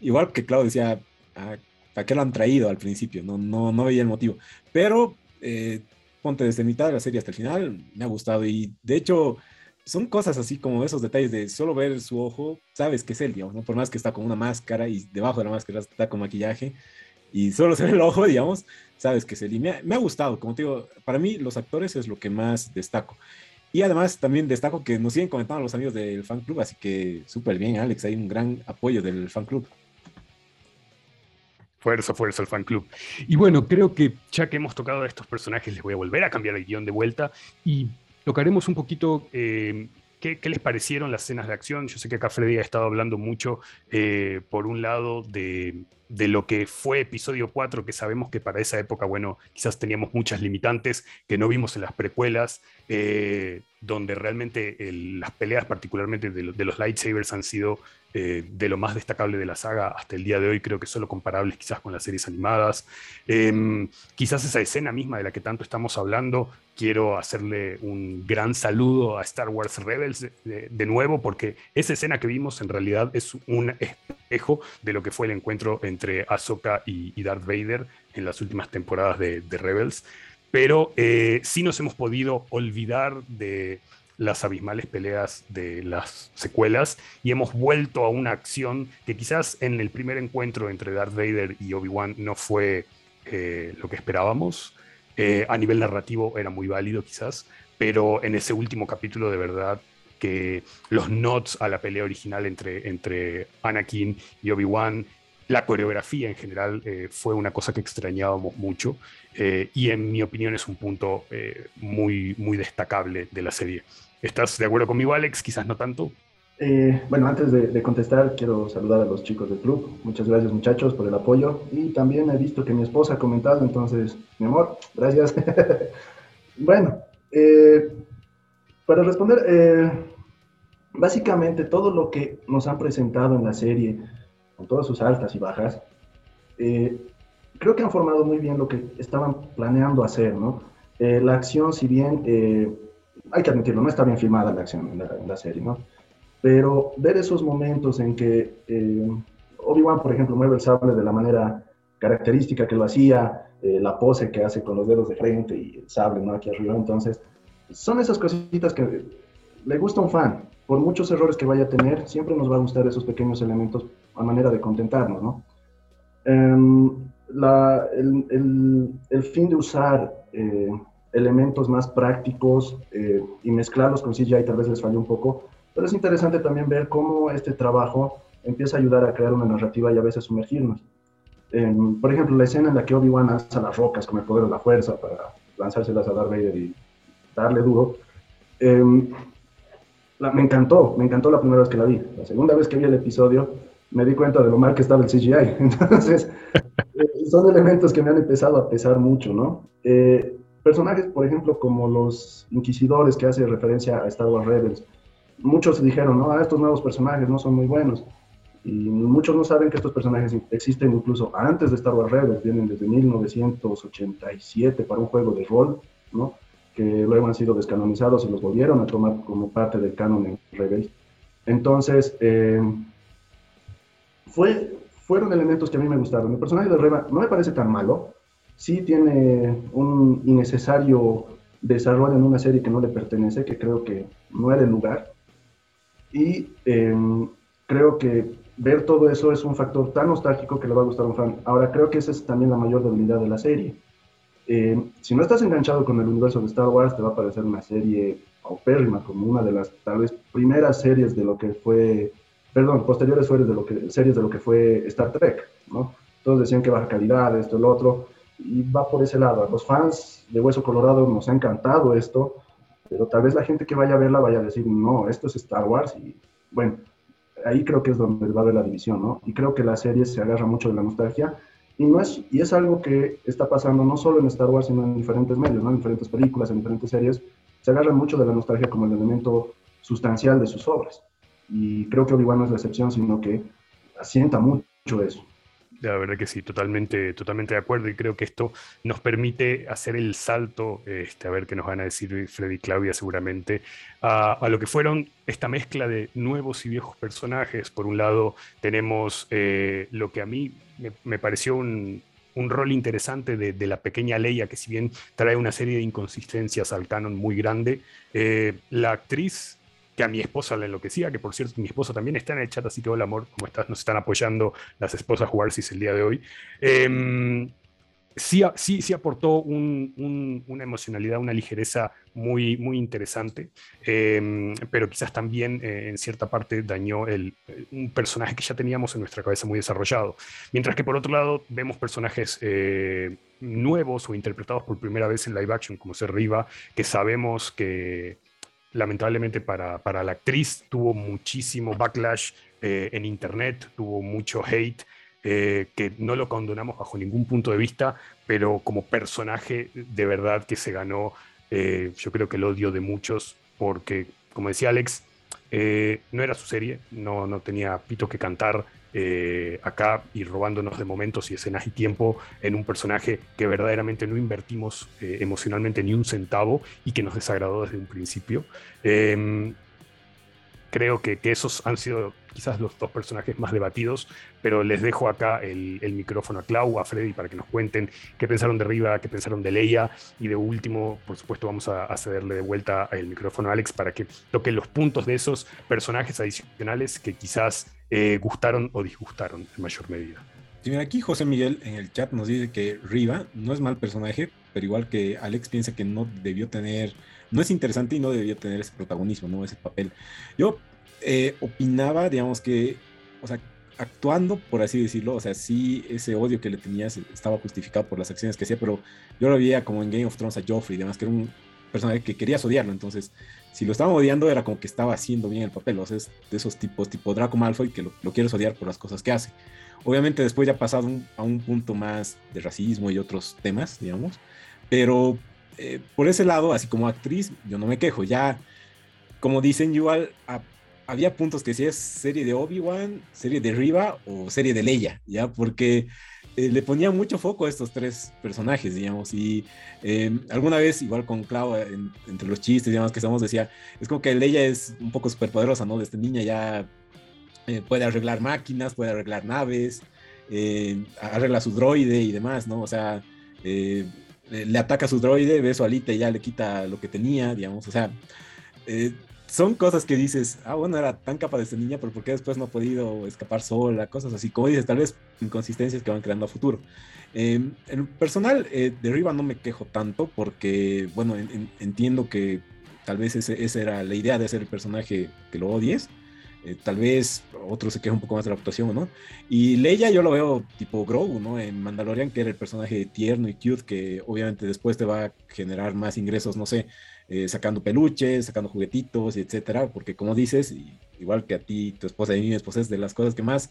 S2: Igual que Claudio decía, ah, ¿para qué lo han traído al principio? No, no, no veía el motivo. Pero eh, ponte desde mitad de la serie hasta el final, me ha gustado. Y de hecho, son cosas así como esos detalles de solo ver su ojo, sabes que es él, digamos, ¿no? Por más que está con una máscara y debajo de la máscara está con maquillaje y solo se ve el ojo, digamos, sabes que es él. Y me ha, me ha gustado, como te digo, para mí los actores es lo que más destaco. Y además también destaco que nos siguen comentando los amigos del fan club, así que súper bien, Alex, hay un gran apoyo del fan club.
S3: Fuerza, fuerza el fan club. Y bueno, creo que ya que hemos tocado a estos personajes, les voy a volver a cambiar el guion de vuelta y tocaremos un poquito eh, ¿Qué, les parecieron las escenas de acción? Yo sé que acá Freddy ha estado hablando mucho, eh, por un lado, de, de, lo que fue episodio 4, que sabemos que para esa época, bueno, quizás teníamos muchas limitantes que no vimos en las precuelas, eh, donde realmente las peleas, particularmente de, los lightsabers, han sido eh, de lo más destacable de la saga hasta el día de hoy, creo que solo comparables quizás con las series animadas. Em, quizás esa escena misma de la que tanto estamos hablando, quiero hacerle un gran saludo a Star Wars Rebels de, nuevo, porque esa escena que vimos en realidad es un espejo de lo que fue el encuentro entre Ahsoka y, Darth Vader en las últimas temporadas de, Rebels. Pero eh, sí nos hemos podido olvidar de las abismales peleas de las secuelas y hemos vuelto a una acción que quizás en el primer encuentro entre Darth Vader y Obi-Wan no fue eh, lo que esperábamos eh, a nivel narrativo era muy válido quizás, pero en ese último capítulo de verdad que los nods a la pelea original entre, entre Anakin y Obi-Wan, la coreografía en general eh, fue una cosa que extrañábamos mucho eh, y en mi opinión es un punto muy, muy destacable de la serie. ¿Estás de acuerdo conmigo, Alex? Quizás no tanto.
S5: Eh, bueno, antes de, contestar, quiero saludar a los chicos del club. Muchas gracias, muchachos, por el apoyo. Y también he visto que mi esposa ha comentado, entonces, mi amor, gracias. bueno, eh, para responder, eh, básicamente todo lo que nos han presentado en la serie, con todas sus altas y bajas, creo que han formado muy bien lo que estaban planeando hacer, ¿no? la acción, si bien, hay que admitirlo, no está bien filmada la acción en la serie, ¿no? Pero ver esos momentos en que eh, Obi-Wan, por ejemplo, mueve el sable de la manera característica que lo hacía, eh, la pose que hace con los dedos de frente y el sable ¿no? aquí arriba, entonces, son esas cositas que le gusta a un fan. Por muchos errores que vaya a tener, siempre nos va a gustar esos pequeños elementos a manera de contentarnos, ¿no? Em, el, el, fin de usar eh, elementos más prácticos y mezclarlos con CGI tal vez les falló un poco, pero es interesante también ver cómo este trabajo empieza a ayudar a crear una narrativa y a veces sumergirnos. por ejemplo, la escena en la que Obi-Wan alza las rocas con el poder de la fuerza para lanzárselas a Darth Vader y darle duro. Em, me encantó, me encantó la primera vez que la vi. La segunda vez que vi el episodio me di cuenta de lo mal que estaba el CGI. Entonces, eh, son elementos que me han empezado a pesar mucho, ¿no? Eh, personajes, por ejemplo, como los inquisidores que hace referencia a Star Wars Rebels, muchos dijeron, no, ah, estos nuevos personajes no son muy buenos. Y muchos no saben que estos personajes existen incluso antes de Star Wars Rebels, vienen desde 1987 para un juego de rol, ¿no? que luego han sido descanonizados y los volvieron a tomar como parte del canon en Rebels. Entonces, eh, fue, fueron elementos que a mí me gustaron. El personaje de Reba no me parece tan malo, sí tiene un innecesario desarrollo en una serie que no le pertenece, que creo que no era el lugar, y em, creo que ver todo eso es un factor tan nostálgico que le va a gustar a un fan. Ahora, creo que esa es también la mayor debilidad de la serie. Em, si no estás enganchado con el universo de Star Wars, te va a parecer una serie paupérrima, como una de las tal vez primeras series de lo que fue, perdón, posteriores series de lo que, series de lo que fue Star Trek. Todos decían que baja calidad, esto, lo otro, y va por ese lado. A los fans de Hueso Colorado nos ha encantado esto, pero tal vez la gente que vaya a verla vaya a decir, no, esto es Star Wars y bueno, ahí creo que es donde va a haber la división, ¿no? Y creo que la serie se agarra mucho de la nostalgia y, no es, y es algo que está pasando no solo en Star Wars, sino en diferentes medios, ¿no? En diferentes películas, en diferentes series, se agarra mucho de la nostalgia como el elemento sustancial de sus obras. Y creo que Obi-Wan no es la excepción, sino que asienta mucho eso.
S3: La verdad que sí, totalmente, totalmente de acuerdo y creo que esto nos permite hacer el salto, este, a ver qué nos van a decir Freddy y Claudia seguramente, a, lo que fueron esta mezcla de nuevos y viejos personajes. Por un lado tenemos eh, lo que a mí me, pareció un, rol interesante de, la pequeña Leia, que si bien trae una serie de inconsistencias al canon muy grande, eh, la actriz a mi esposa la enloquecía, que por cierto mi esposa también está en el chat, así que hola amor, ¿cómo estás? Nos están apoyando las esposas jugar si es el día de hoy. Em, sí, sí, sí aportó una emocionalidad, una ligereza muy, muy interesante, em, pero quizás también eh, en cierta parte dañó el, un personaje que ya teníamos en nuestra cabeza muy desarrollado. Mientras que por otro lado vemos personajes eh, nuevos o interpretados por primera vez en live action, como ser Riva, que sabemos que lamentablemente para, la actriz tuvo muchísimo backlash eh, en internet, tuvo mucho hate, eh, que no lo condonamos bajo ningún punto de vista, pero como personaje de verdad que se ganó, eh, yo creo que el odio de muchos, porque como decía Alex, no era su serie, no, no tenía pito que cantar eh, acá y robándonos de momentos y escenas y tiempo en un personaje que verdaderamente no invertimos eh, emocionalmente ni un centavo y que nos desagradó desde un principio. Em, creo que, esos han sido quizás los dos personajes más debatidos, pero les dejo acá el, micrófono a Clau, a Freddy, para que nos cuenten qué pensaron de Riva, qué pensaron de Leia, y de último, por supuesto, vamos a, cederle de vuelta el micrófono a Alex para que toque los puntos de esos personajes adicionales que quizás eh, gustaron o disgustaron en mayor medida.
S2: Sí, mira, aquí José Miguel en el chat nos dice que Riva no es mal personaje, pero igual que Alex piensa que no debió tener, no es interesante y no debió tener ese protagonismo, ¿no? Ese papel. Yo eh, opinaba, digamos que, o sea, actuando, por así decirlo, o sea, sí, ese odio que le tenías estaba justificado por las acciones que hacía, pero yo lo veía como en Game of Thrones a Joffrey, además que era un personaje que querías odiarlo, entonces, si lo estaba odiando era como que estaba haciendo bien el papel, o sea, es de esos tipos, tipo Draco Malfoy, que lo, quieres odiar por las cosas que hace. Obviamente después ya ha pasado a un punto más de racismo y otros temas, digamos, pero eh, por ese lado, así como actriz, yo no me quejo, ya, como dicen, igual había puntos que si es serie de Obi-Wan, serie de Riva o serie de Leia, ¿ya? Porque eh, le ponía mucho foco a estos tres personajes, digamos, y eh, alguna vez, igual con Clau, entre los chistes, digamos, que estamos, decía, es como que Leia es un poco superpoderosa, ¿no? Desde niña ya eh, puede arreglar máquinas, puede arreglar naves, arregla su droide y demás, ¿no? O sea, le ataca a su droide, ve su alita y ya le quita lo que tenía, digamos, o sea, son cosas que dices, ah, bueno, era tan capaz de ser niña, pero ¿por qué después no ha podido escapar sola? Cosas así, como dices, tal vez inconsistencias que van creando a futuro. en el personal, eh, de Riva no me quejo tanto porque, bueno, entiendo que tal vez esa era la idea de hacer el personaje que lo odies. Eh, tal vez otro se queja un poco más de la actuación, ¿no? Y Leia yo lo veo tipo Grogu, ¿no? En Mandalorian, que era el personaje tierno y cute que obviamente después te va a generar más ingresos, no sé, eh, sacando peluches, sacando juguetitos, etcétera, porque como dices, igual que a ti, tu esposa y mi esposa es de las cosas que más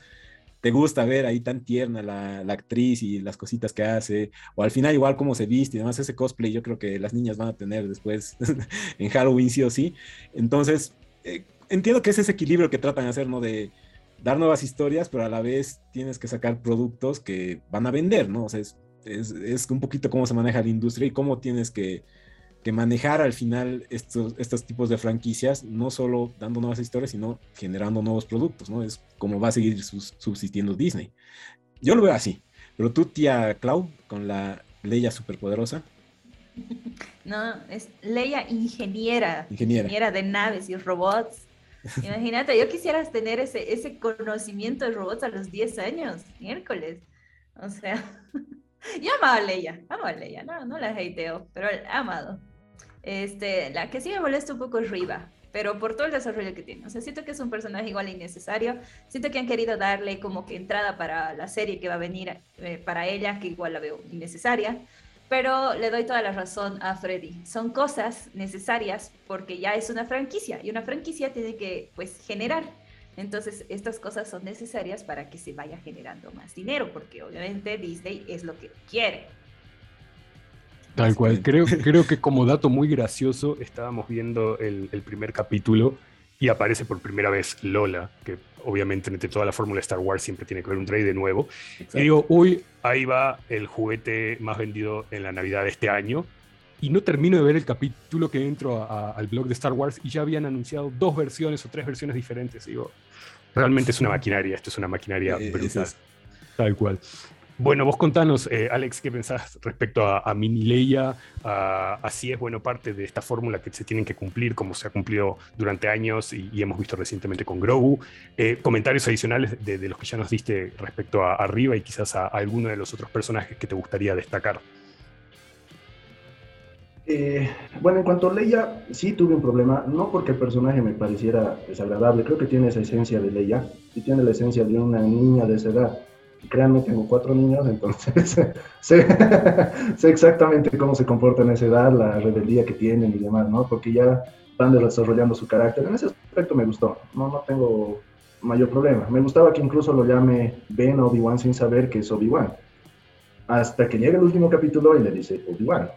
S2: te gusta ver ahí tan tierna la, actriz y las cositas que hace, o al final igual cómo se viste y demás, ese cosplay yo creo que las niñas van a tener después en Halloween sí o sí. Entonces, eh, entiendo que es ese equilibrio que tratan de hacer, ¿no? De dar nuevas historias, pero a la vez tienes que sacar productos que van a vender, ¿no? O sea, es, es, es un poquito cómo se maneja la industria y cómo tienes que que manejar al final estos, estos tipos de franquicias, no solo dando nuevas historias, sino generando nuevos productos, ¿no? Es como va a seguir subsistiendo Disney. Yo lo veo así, pero tú, tía Clau, con la Leia superpoderosa.
S4: No, es Leia ingeniera, ingeniera, de naves y robots. Imagínate, yo quisiera tener ese, ese conocimiento de robots a los 10 años, miércoles. O sea, yo amaba a Leia, amo a Leia, no, no la hateo, pero amado. Este, la que sí me molesta un poco es Riva, pero por todo el desarrollo que tiene. O sea, siento que es un personaje igual innecesario. Siento que han querido darle como que entrada para la serie que va a venir eh, para ella, que igual la veo innecesaria. Pero le doy toda la razón a Freddy. Son cosas necesarias porque ya es una franquicia y una franquicia tiene que pues generar. Entonces, estas cosas son necesarias para que se vaya generando más dinero, porque obviamente Disney es lo que quiere.
S3: Tal cual. Creo, creo que como dato muy gracioso, estábamos viendo el, primer capítulo y aparece por primera vez Lola, que obviamente entre toda la fórmula Star Wars siempre tiene que haber un de nuevo. Y digo, uy, ahí va el juguete más vendido en la Navidad de este año. Y no termino de ver el capítulo que entro al blog de Star Wars y ya habían anunciado dos versiones o tres versiones diferentes. digo, realmente es una maquinaria, esto es una maquinaria eh, brutal. Tal cual. Bueno, vos contanos, eh, Alex, ¿qué pensás respecto a, Mini Leia? así es, bueno, parte de esta fórmula que se tienen que cumplir, como se ha cumplido durante años y, hemos visto recientemente con Grogu. Eh, comentarios adicionales de, los que ya nos diste respecto a Arriba y quizás a, alguno de los otros personajes que te gustaría destacar.
S5: Eh, bueno, en cuanto a Leia, sí tuve un problema, no porque el personaje me pareciera desagradable, creo que tiene esa esencia de Leia, y tiene la esencia de una niña de esa edad créanme, tengo cuatro niños, entonces sé, sé, exactamente cómo se comportan en esa edad, la rebeldía que tienen y demás, ¿no? Porque ya van desarrollando su carácter. En ese aspecto me gustó, no, no tengo mayor problema. Me gustaba que incluso lo llame Ben Obi-Wan sin saber que es Obi-Wan. Hasta que llega el último capítulo y le dice Obi-Wan.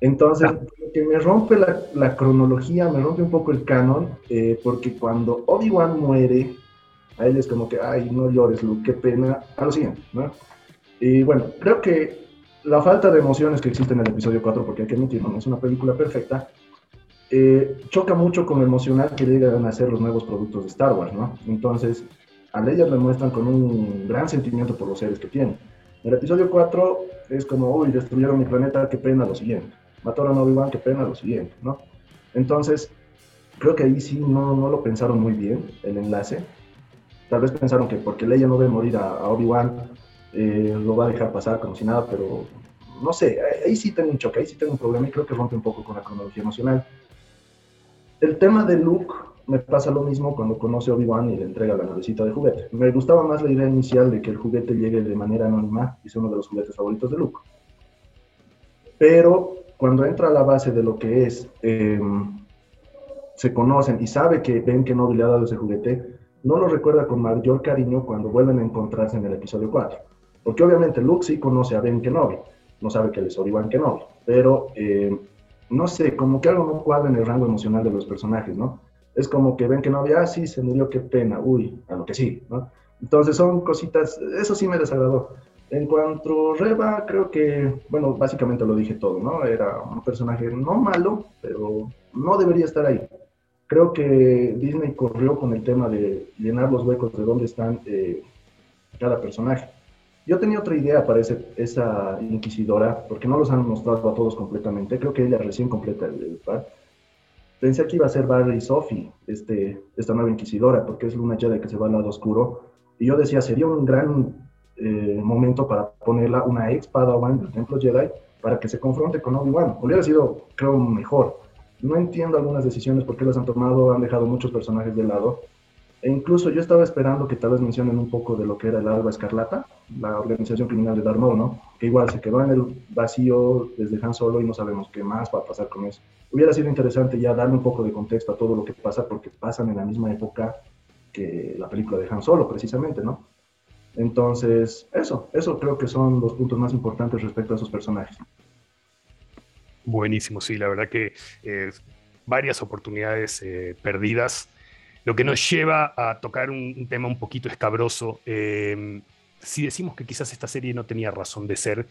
S5: Entonces, ah. que me rompe la, la, cronología, me rompe un poco el canon, eh, porque cuando Obi-Wan muere, A es como que, ay, no llores, Luke, qué pena. A lo siguiente, ¿no? Y bueno, creo que la falta de emociones que existe en el episodio 4, porque hay que admitirlo, no es una película perfecta, eh, choca mucho con lo emocional que llegan a ser los nuevos productos de Star Wars, ¿no? Entonces, a Leia le muestran con un gran sentimiento por los seres que tienen. En el episodio 4 es como, uy, destruyeron mi planeta, qué pena lo siguiente. Mataron a Obi-Wan, qué pena lo siguiente, ¿no? Entonces, creo que ahí sí no, no lo pensaron muy bien, el enlace. Tal vez pensaron que porque Leia no ve morir a, Obi-Wan, eh, lo va a dejar pasar como si nada, pero no sé, ahí sí tengo un choque, ahí sí tengo un problema y creo que rompe un poco con la cronología emocional. El tema de Luke me pasa lo mismo cuando conoce a Obi-Wan y le entrega la navecita de juguete. Me gustaba más la idea inicial de que el juguete llegue de manera anónima y sea uno de los juguetes favoritos de Luke. Pero cuando entra a la base de lo que es, em, se conocen y sabe que Ben Kenobi le ha dado ese juguete, no lo recuerda con mayor cariño cuando vuelven a encontrarse en el episodio 4. Porque obviamente Luke sí conoce a Ben Kenobi, no sabe que él es Obi-Wan Kenobi, pero em, no sé, como que algo no cuadra en el rango emocional de los personajes, ¿no? Es como que no había, ah, sí, se murió, qué pena, uy, a lo que sí, ¿no? Entonces son cositas, eso sí me desagradó. En cuanto a Reba, creo que, bueno, básicamente lo dije todo, ¿no? Era un personaje no malo, pero no debería estar ahí. Creo que Disney corrió con el tema de llenar los huecos de dónde están eh, cada personaje. Yo tenía otra idea para esa inquisidora, porque no los han mostrado a todos completamente. Creo que ella recién completa el, par. Pensé que iba a ser Barry y Sophie, este, esta nueva inquisidora, porque es Luna Jedi que se va al lado oscuro. Y yo decía, sería un gran eh, momento para ponerla una ex Padawan del Templo Jedi para que se confronte con Obi-Wan. Hubiera sido, creo, mejor. No entiendo algunas decisiones por qué las han tomado, han dejado muchos personajes de lado. E incluso yo estaba esperando que tal vez mencionen un poco de lo que era el Alba Escarlata, la organización criminal de Darth ¿no? Que igual se quedó en el vacío desde Han Solo y no sabemos qué más va a pasar con eso. Hubiera sido interesante ya darle un poco de contexto a todo lo que pasa porque pasan en la misma época que la película de Han Solo, precisamente, ¿no? Entonces, eso, eso creo que son los puntos más importantes respecto a esos personajes.
S3: Buenísimo, sí, la verdad que eh, varias oportunidades eh, perdidas lo que nos lleva a tocar un, tema un poquito escabroso. Eh, si decimos que quizás esta serie no tenía razón de ser,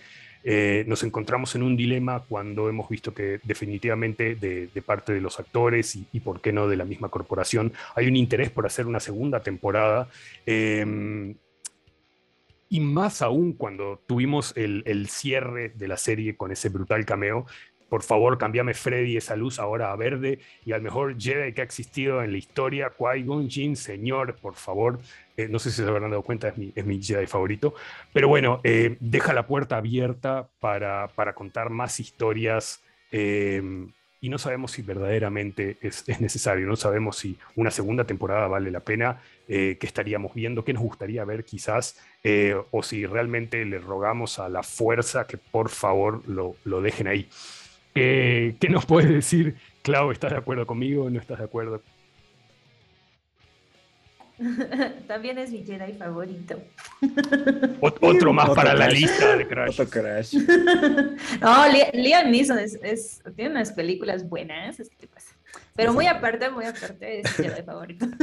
S3: nos encontramos en un dilema cuando hemos visto que definitivamente de, parte de los actores y, por qué no de la misma corporación hay un interés por hacer una segunda temporada. Eh, y más aún cuando tuvimos el, el, cierre de la serie con ese brutal cameo, por favor, cambiame Freddy esa luz ahora a verde y al mejor Jedi que ha existido en la historia, Qui-Gon señor, por favor. Eh, no sé si se habrán dado cuenta, es mi, es mi Jedi favorito. Pero bueno, eh, deja la puerta abierta para, para contar más historias. Em, y no sabemos si verdaderamente es, es, necesario, no sabemos si una segunda temporada vale la pena, eh, qué estaríamos viendo, qué nos gustaría ver quizás, o si realmente le rogamos a la fuerza que por favor lo, lo dejen ahí. ¿Qué, nos puedes decir, Clau? ¿Estás de acuerdo conmigo o no estás de acuerdo?
S4: También es mi Jedi favorito.
S3: otro más para la lista de Crash. Otro Crash.
S4: no, Liam Neeson es, tiene unas películas buenas, Pero muy aparte, muy aparte, es mi Jedi favorito.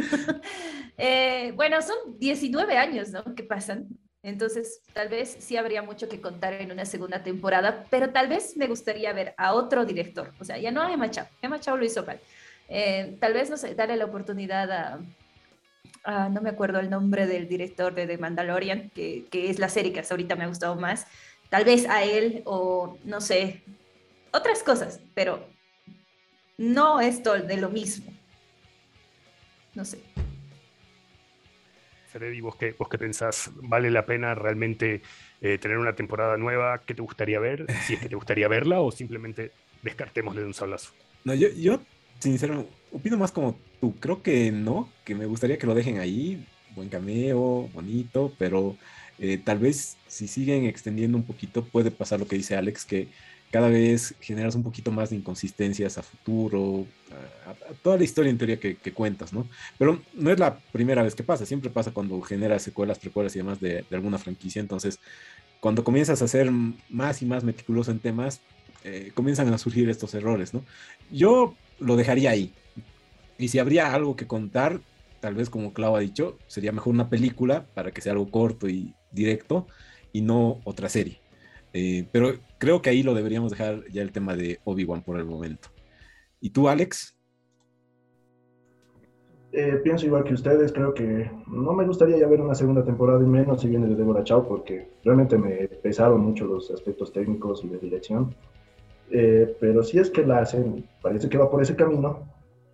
S4: Eh, bueno, son 19 años, ¿no? Que pasan entonces, tal vez sí habría mucho que contar en una segunda temporada, pero tal vez me gustaría ver a otro director. O sea, ya no a Emma Chao. Emma Chao lo hizo mal. Eh, tal vez, no sé, darle la oportunidad a, no me acuerdo el nombre del director de The Mandalorian, que, es la serie que ahorita me ha gustado más. Tal vez a él o, no sé, otras cosas, pero no esto de lo mismo. No sé.
S3: Freddy, ¿vos qué, vos qué pensás? ¿Vale la pena realmente eh, tener una temporada nueva? ¿Qué te gustaría ver? Si es que te gustaría verla o simplemente descartémosle de un sablazo.
S2: No, yo, yo sinceramente, opino más como tú. Creo que no, que me gustaría que lo dejen ahí. Buen cameo, bonito, pero eh, tal vez si siguen extendiendo un poquito puede pasar lo que dice Alex, que cada vez generas un poquito más de inconsistencias a futuro, a, toda la historia en teoría que, cuentas, ¿no? Pero no es la primera vez que pasa, siempre pasa cuando generas secuelas, precuelas y demás de, alguna franquicia, entonces cuando comienzas a ser más y más meticuloso en temas, eh, comienzan a surgir estos errores, ¿no? Yo lo dejaría ahí. Y si habría algo que contar, tal vez como Clau ha dicho, sería mejor una película para que sea algo corto y directo y no otra serie. Eh, pero creo que ahí lo deberíamos dejar ya el tema de Obi-Wan por el momento. ¿Y tú, Alex?
S5: Eh, pienso igual que ustedes, creo que no me gustaría ya ver una segunda temporada y menos si viene de Deborah Chow porque realmente me pesaron mucho los aspectos técnicos y de dirección. Eh, pero si es que la hacen, parece que va por ese camino,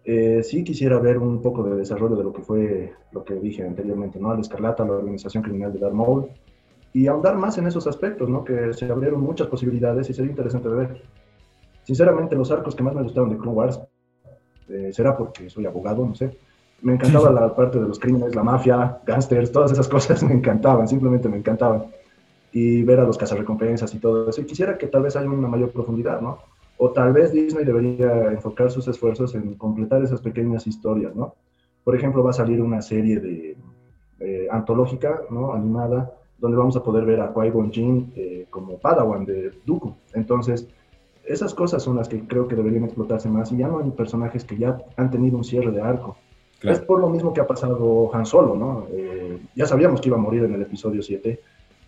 S5: eh, sí quisiera ver un poco de desarrollo de lo que fue lo que dije anteriormente, ¿no? La Escarlata, la organización criminal de Darth Maul, y ahondar más en esos aspectos, ¿no? Que se abrieron muchas posibilidades y sería interesante ver. Sinceramente, los arcos que más me gustaron de Clone Wars, será porque soy abogado, no sé, me encantaba la parte de los crímenes, la mafia, gángsters, todas esas cosas me encantaban, simplemente me encantaban. Y ver a los cazarrecompensas y todo eso. Y quisiera que tal vez haya una mayor profundidad, ¿no? O tal vez Disney debería enfocar sus esfuerzos en completar esas pequeñas historias, ¿no? Por ejemplo, va a salir una serie de eh, antológica, ¿no? Animada, donde vamos a poder ver a Qui-Gon Jinn eh, como Padawan de Dooku. Entonces, esas cosas son las que creo que deberían explotarse más y ya no hay personajes que ya han tenido un cierre de arco es por lo mismo que ha pasado Han Solo, ¿no? Eh, ya sabíamos que iba a morir en el episodio 7.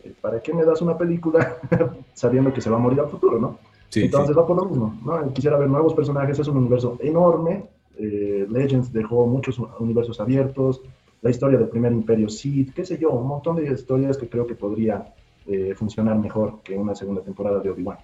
S5: Eh, ¿Para qué me das una película sabiendo que se va a morir al futuro, no? Entonces va por lo mismo, ¿no? Quisiera ver nuevos personajes, es un universo enorme. Eh, Legends dejó muchos universos abiertos, la historia del primer imperio Sith, qué sé yo, un montón de historias que creo que podría funcionar mejor que una segunda temporada de Obi-Wan.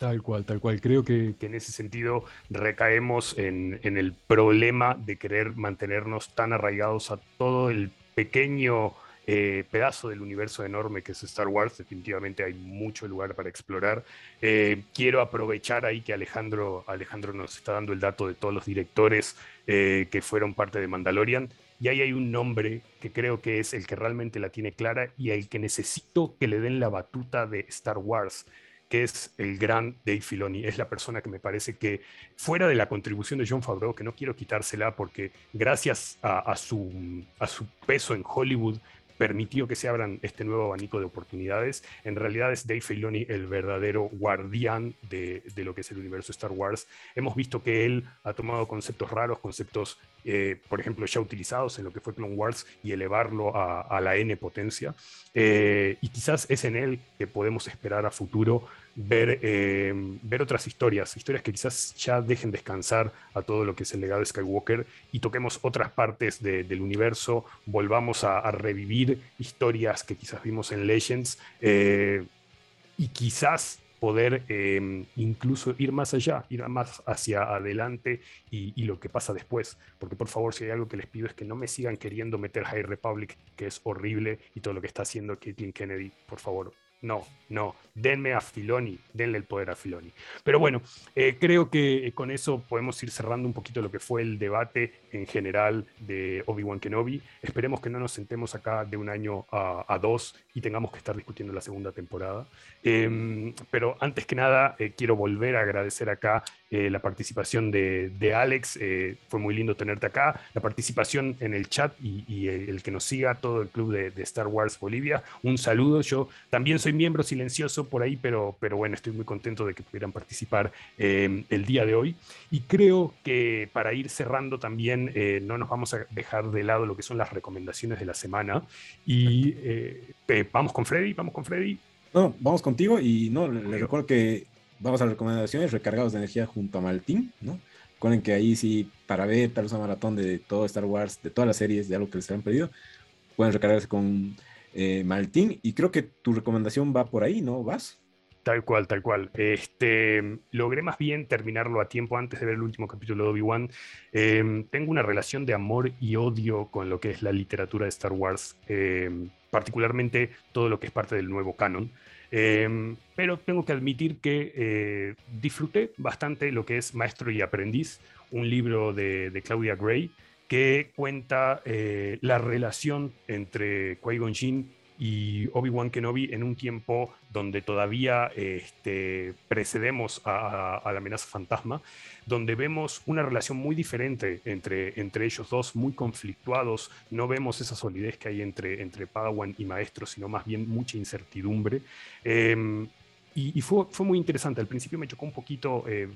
S3: Tal cual, tal cual. Creo que, en ese sentido recaemos en, el problema de querer mantenernos tan arraigados a todo el pequeño eh, pedazo del universo enorme que es Star Wars. Definitivamente hay mucho lugar para explorar. Eh, quiero aprovechar ahí que Alejandro, Alejandro nos está dando el dato de todos los directores eh, que fueron parte de Mandalorian. Y ahí hay un nombre que creo que es el que realmente la tiene clara y al que necesito que le den la batuta de Star Wars que es el gran Dave Filoni. Es la persona que me parece que, fuera de la contribución de John Favreau, que no quiero quitársela porque gracias a, su, a su peso en Hollywood, permitió que se abran este nuevo abanico de oportunidades. En realidad es Dave Filoni el verdadero guardián de, lo que es el universo Star Wars. Hemos visto que él ha tomado conceptos raros, conceptos, eh, por ejemplo, ya utilizados en lo que fue Clone Wars y elevarlo a, la N potencia. Eh, y quizás es en él que podemos esperar a futuro ver, eh, ver otras historias, historias que quizás ya dejen descansar a todo lo que es el legado de Skywalker y toquemos otras partes del universo, volvamos a, revivir historias que quizás vimos en Legends eh, y quizás poder em, incluso ir más allá, ir más hacia adelante y, lo que pasa después. Porque por favor, si hay algo que les pido es que no me sigan queriendo meter High Republic, que es horrible, y todo lo que está haciendo Caitlin Kennedy, por favor, no, no, denme a Filoni, denle el poder a Filoni. Pero bueno, eh, creo que con eso podemos ir cerrando un poquito lo que fue el debate en general de Obi-Wan Kenobi. Esperemos que no nos sentemos acá de un año a, dos y tengamos que estar discutiendo la segunda temporada. Em, pero antes que nada, eh, quiero volver a agradecer acá eh, la participación de, Alex, eh, fue muy lindo tenerte acá, la participación en el chat y, el, que nos siga todo el club de, Star Wars Bolivia. Un saludo, yo también soy miembro silencioso por ahí, pero, pero bueno, estoy muy contento de que pudieran participar eh, el día de hoy. Y creo que para ir cerrando también, no nos vamos a dejar de lado lo que son las recomendaciones de la semana. Y vamos con Freddy, vamos con Freddy.
S2: No, vamos contigo y no, le recuerdo que vamos a las recomendaciones, recargados de energía junto a Maltín, ¿no? Recuerden que ahí sí, para ver tal vez maratón de todo Star Wars, de todas las series, de algo que les han pedido, pueden recargarse con eh, Maltín. Y creo que tu recomendación va por ahí, ¿no? ¿Vas?
S3: Tal cual, tal cual. Este, logré más bien terminarlo a tiempo antes de ver el último capítulo de Obi-Wan. Em, tengo una relación de amor y odio con lo que es la literatura de Star Wars, em, particularmente todo lo que es parte del nuevo canon. Em, pero tengo que admitir que eh, disfruté bastante lo que es Maestro y Aprendiz, un libro de, Claudia Gray que cuenta eh, la relación entre Qui-Gon Jinn y Obi-Wan Kenobi en un tiempo donde todavía este, precedemos a, la amenaza fantasma, donde vemos una relación muy diferente entre, entre ellos dos, muy conflictuados, no vemos esa solidez que hay entre, entre Padawan y Maestro, sino más bien mucha incertidumbre. Em, y, fue, fue, muy interesante, al principio me chocó un poquito... Eh,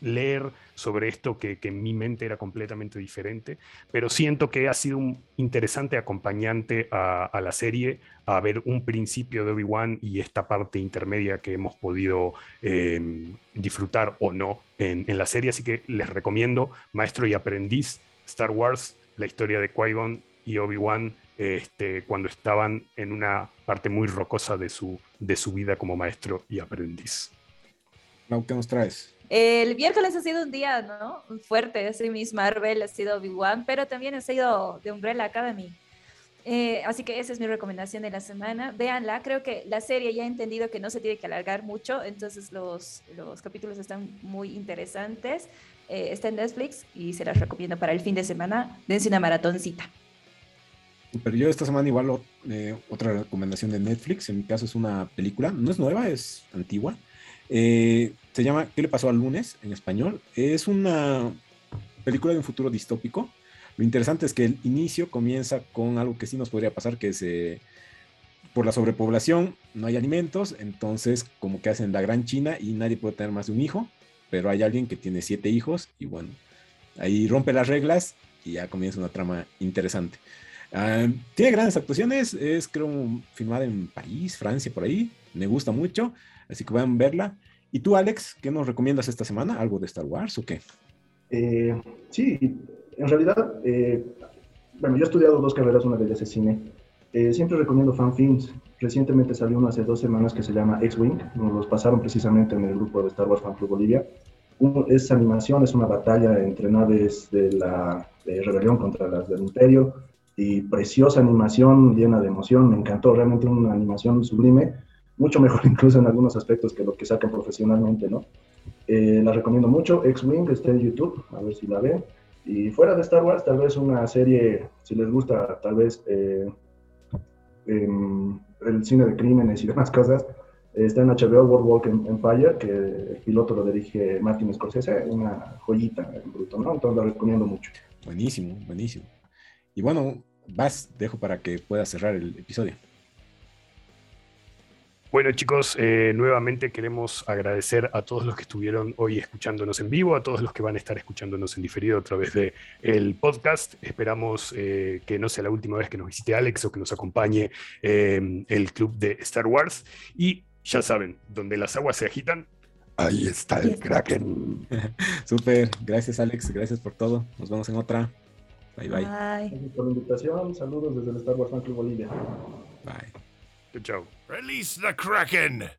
S3: leer sobre esto que, en mi mente era completamente diferente, pero siento que ha sido un interesante acompañante a, la serie, a ver un principio de Obi-Wan y esta parte intermedia que hemos podido em, disfrutar o no en, la serie, así que les recomiendo Maestro y Aprendiz, Star Wars, la historia de Qui-Gon y Obi-Wan este, cuando estaban en una parte muy rocosa de su, de su vida como maestro y aprendiz.
S2: ¿Qué nos traes?
S4: El miércoles ha sido un día, ¿no? Fuerte, así Miss Marvel, ha sido Obi-Wan, pero también ha sido de Umbrella Academy. Eh, así que esa es mi recomendación de la semana. Véanla, creo que la serie ya ha entendido que no se tiene que alargar mucho, entonces los, los capítulos están muy interesantes. Eh, está en Netflix y se las recomiendo para el fin de semana. Dense una maratoncita.
S2: Pero yo esta semana igual eh, otra recomendación de Netflix, en mi caso es una película, no es nueva, es antigua, eh, se llama ¿Qué le pasó al lunes? en español. Es una película de un futuro distópico. Lo interesante es que el inicio comienza con algo que sí nos podría pasar, que es por la sobrepoblación, no hay alimentos, entonces como que hacen la gran China y nadie puede tener más de un hijo, pero hay alguien que tiene siete hijos y bueno, ahí rompe las reglas y ya comienza una trama interesante. Ah, tiene grandes actuaciones, es creo filmada en París, Francia, por ahí, me gusta mucho. Así que van a verla. ¿Y tú, Alex, qué nos recomiendas esta semana? ¿Algo de Star Wars o qué?
S5: Eh, sí, en realidad, eh, bueno, yo he estudiado dos carreras, una de ellas es cine. Eh, siempre recomiendo fanfilms. Recientemente salió uno hace dos semanas que se llama X-Wing. Nos los pasaron precisamente en el grupo de Star Wars Fan Club Bolivia. es animación, es una batalla entre naves de la de rebelión contra las del Imperio y preciosa animación llena de emoción. Me encantó, realmente una animación sublime mucho mejor incluso en algunos aspectos que lo que sacan profesionalmente, ¿no? Eh, la recomiendo mucho, X-Wing está en YouTube, a ver si la ven. Y fuera de Star Wars, tal vez una serie, si les gusta, tal vez eh, em, el cine de crímenes y demás cosas, está en HBO World Walk Empire, que el piloto lo dirige Martin Scorsese, una joyita en bruto, ¿no? Entonces la recomiendo mucho.
S2: Buenísimo, buenísimo. Y bueno, vas, dejo para que puedas cerrar el episodio.
S3: Bueno chicos, eh, nuevamente queremos agradecer a todos los que estuvieron hoy escuchándonos en vivo, a todos los que van a estar escuchándonos en diferido a través del el podcast. Esperamos eh, que no sea la última vez que nos visite Alex o que nos acompañe eh, el club de Star Wars. Y ya saben, donde las aguas se agitan, ahí está el Kraken.
S2: Súper, gracias Alex, gracias por todo. Nos vemos en otra. Bye bye.
S5: Gracias por la invitación, saludos desde el Star Wars Fan Club Bolivia.
S2: Bye.
S3: Good job.
S1: Release the Kraken!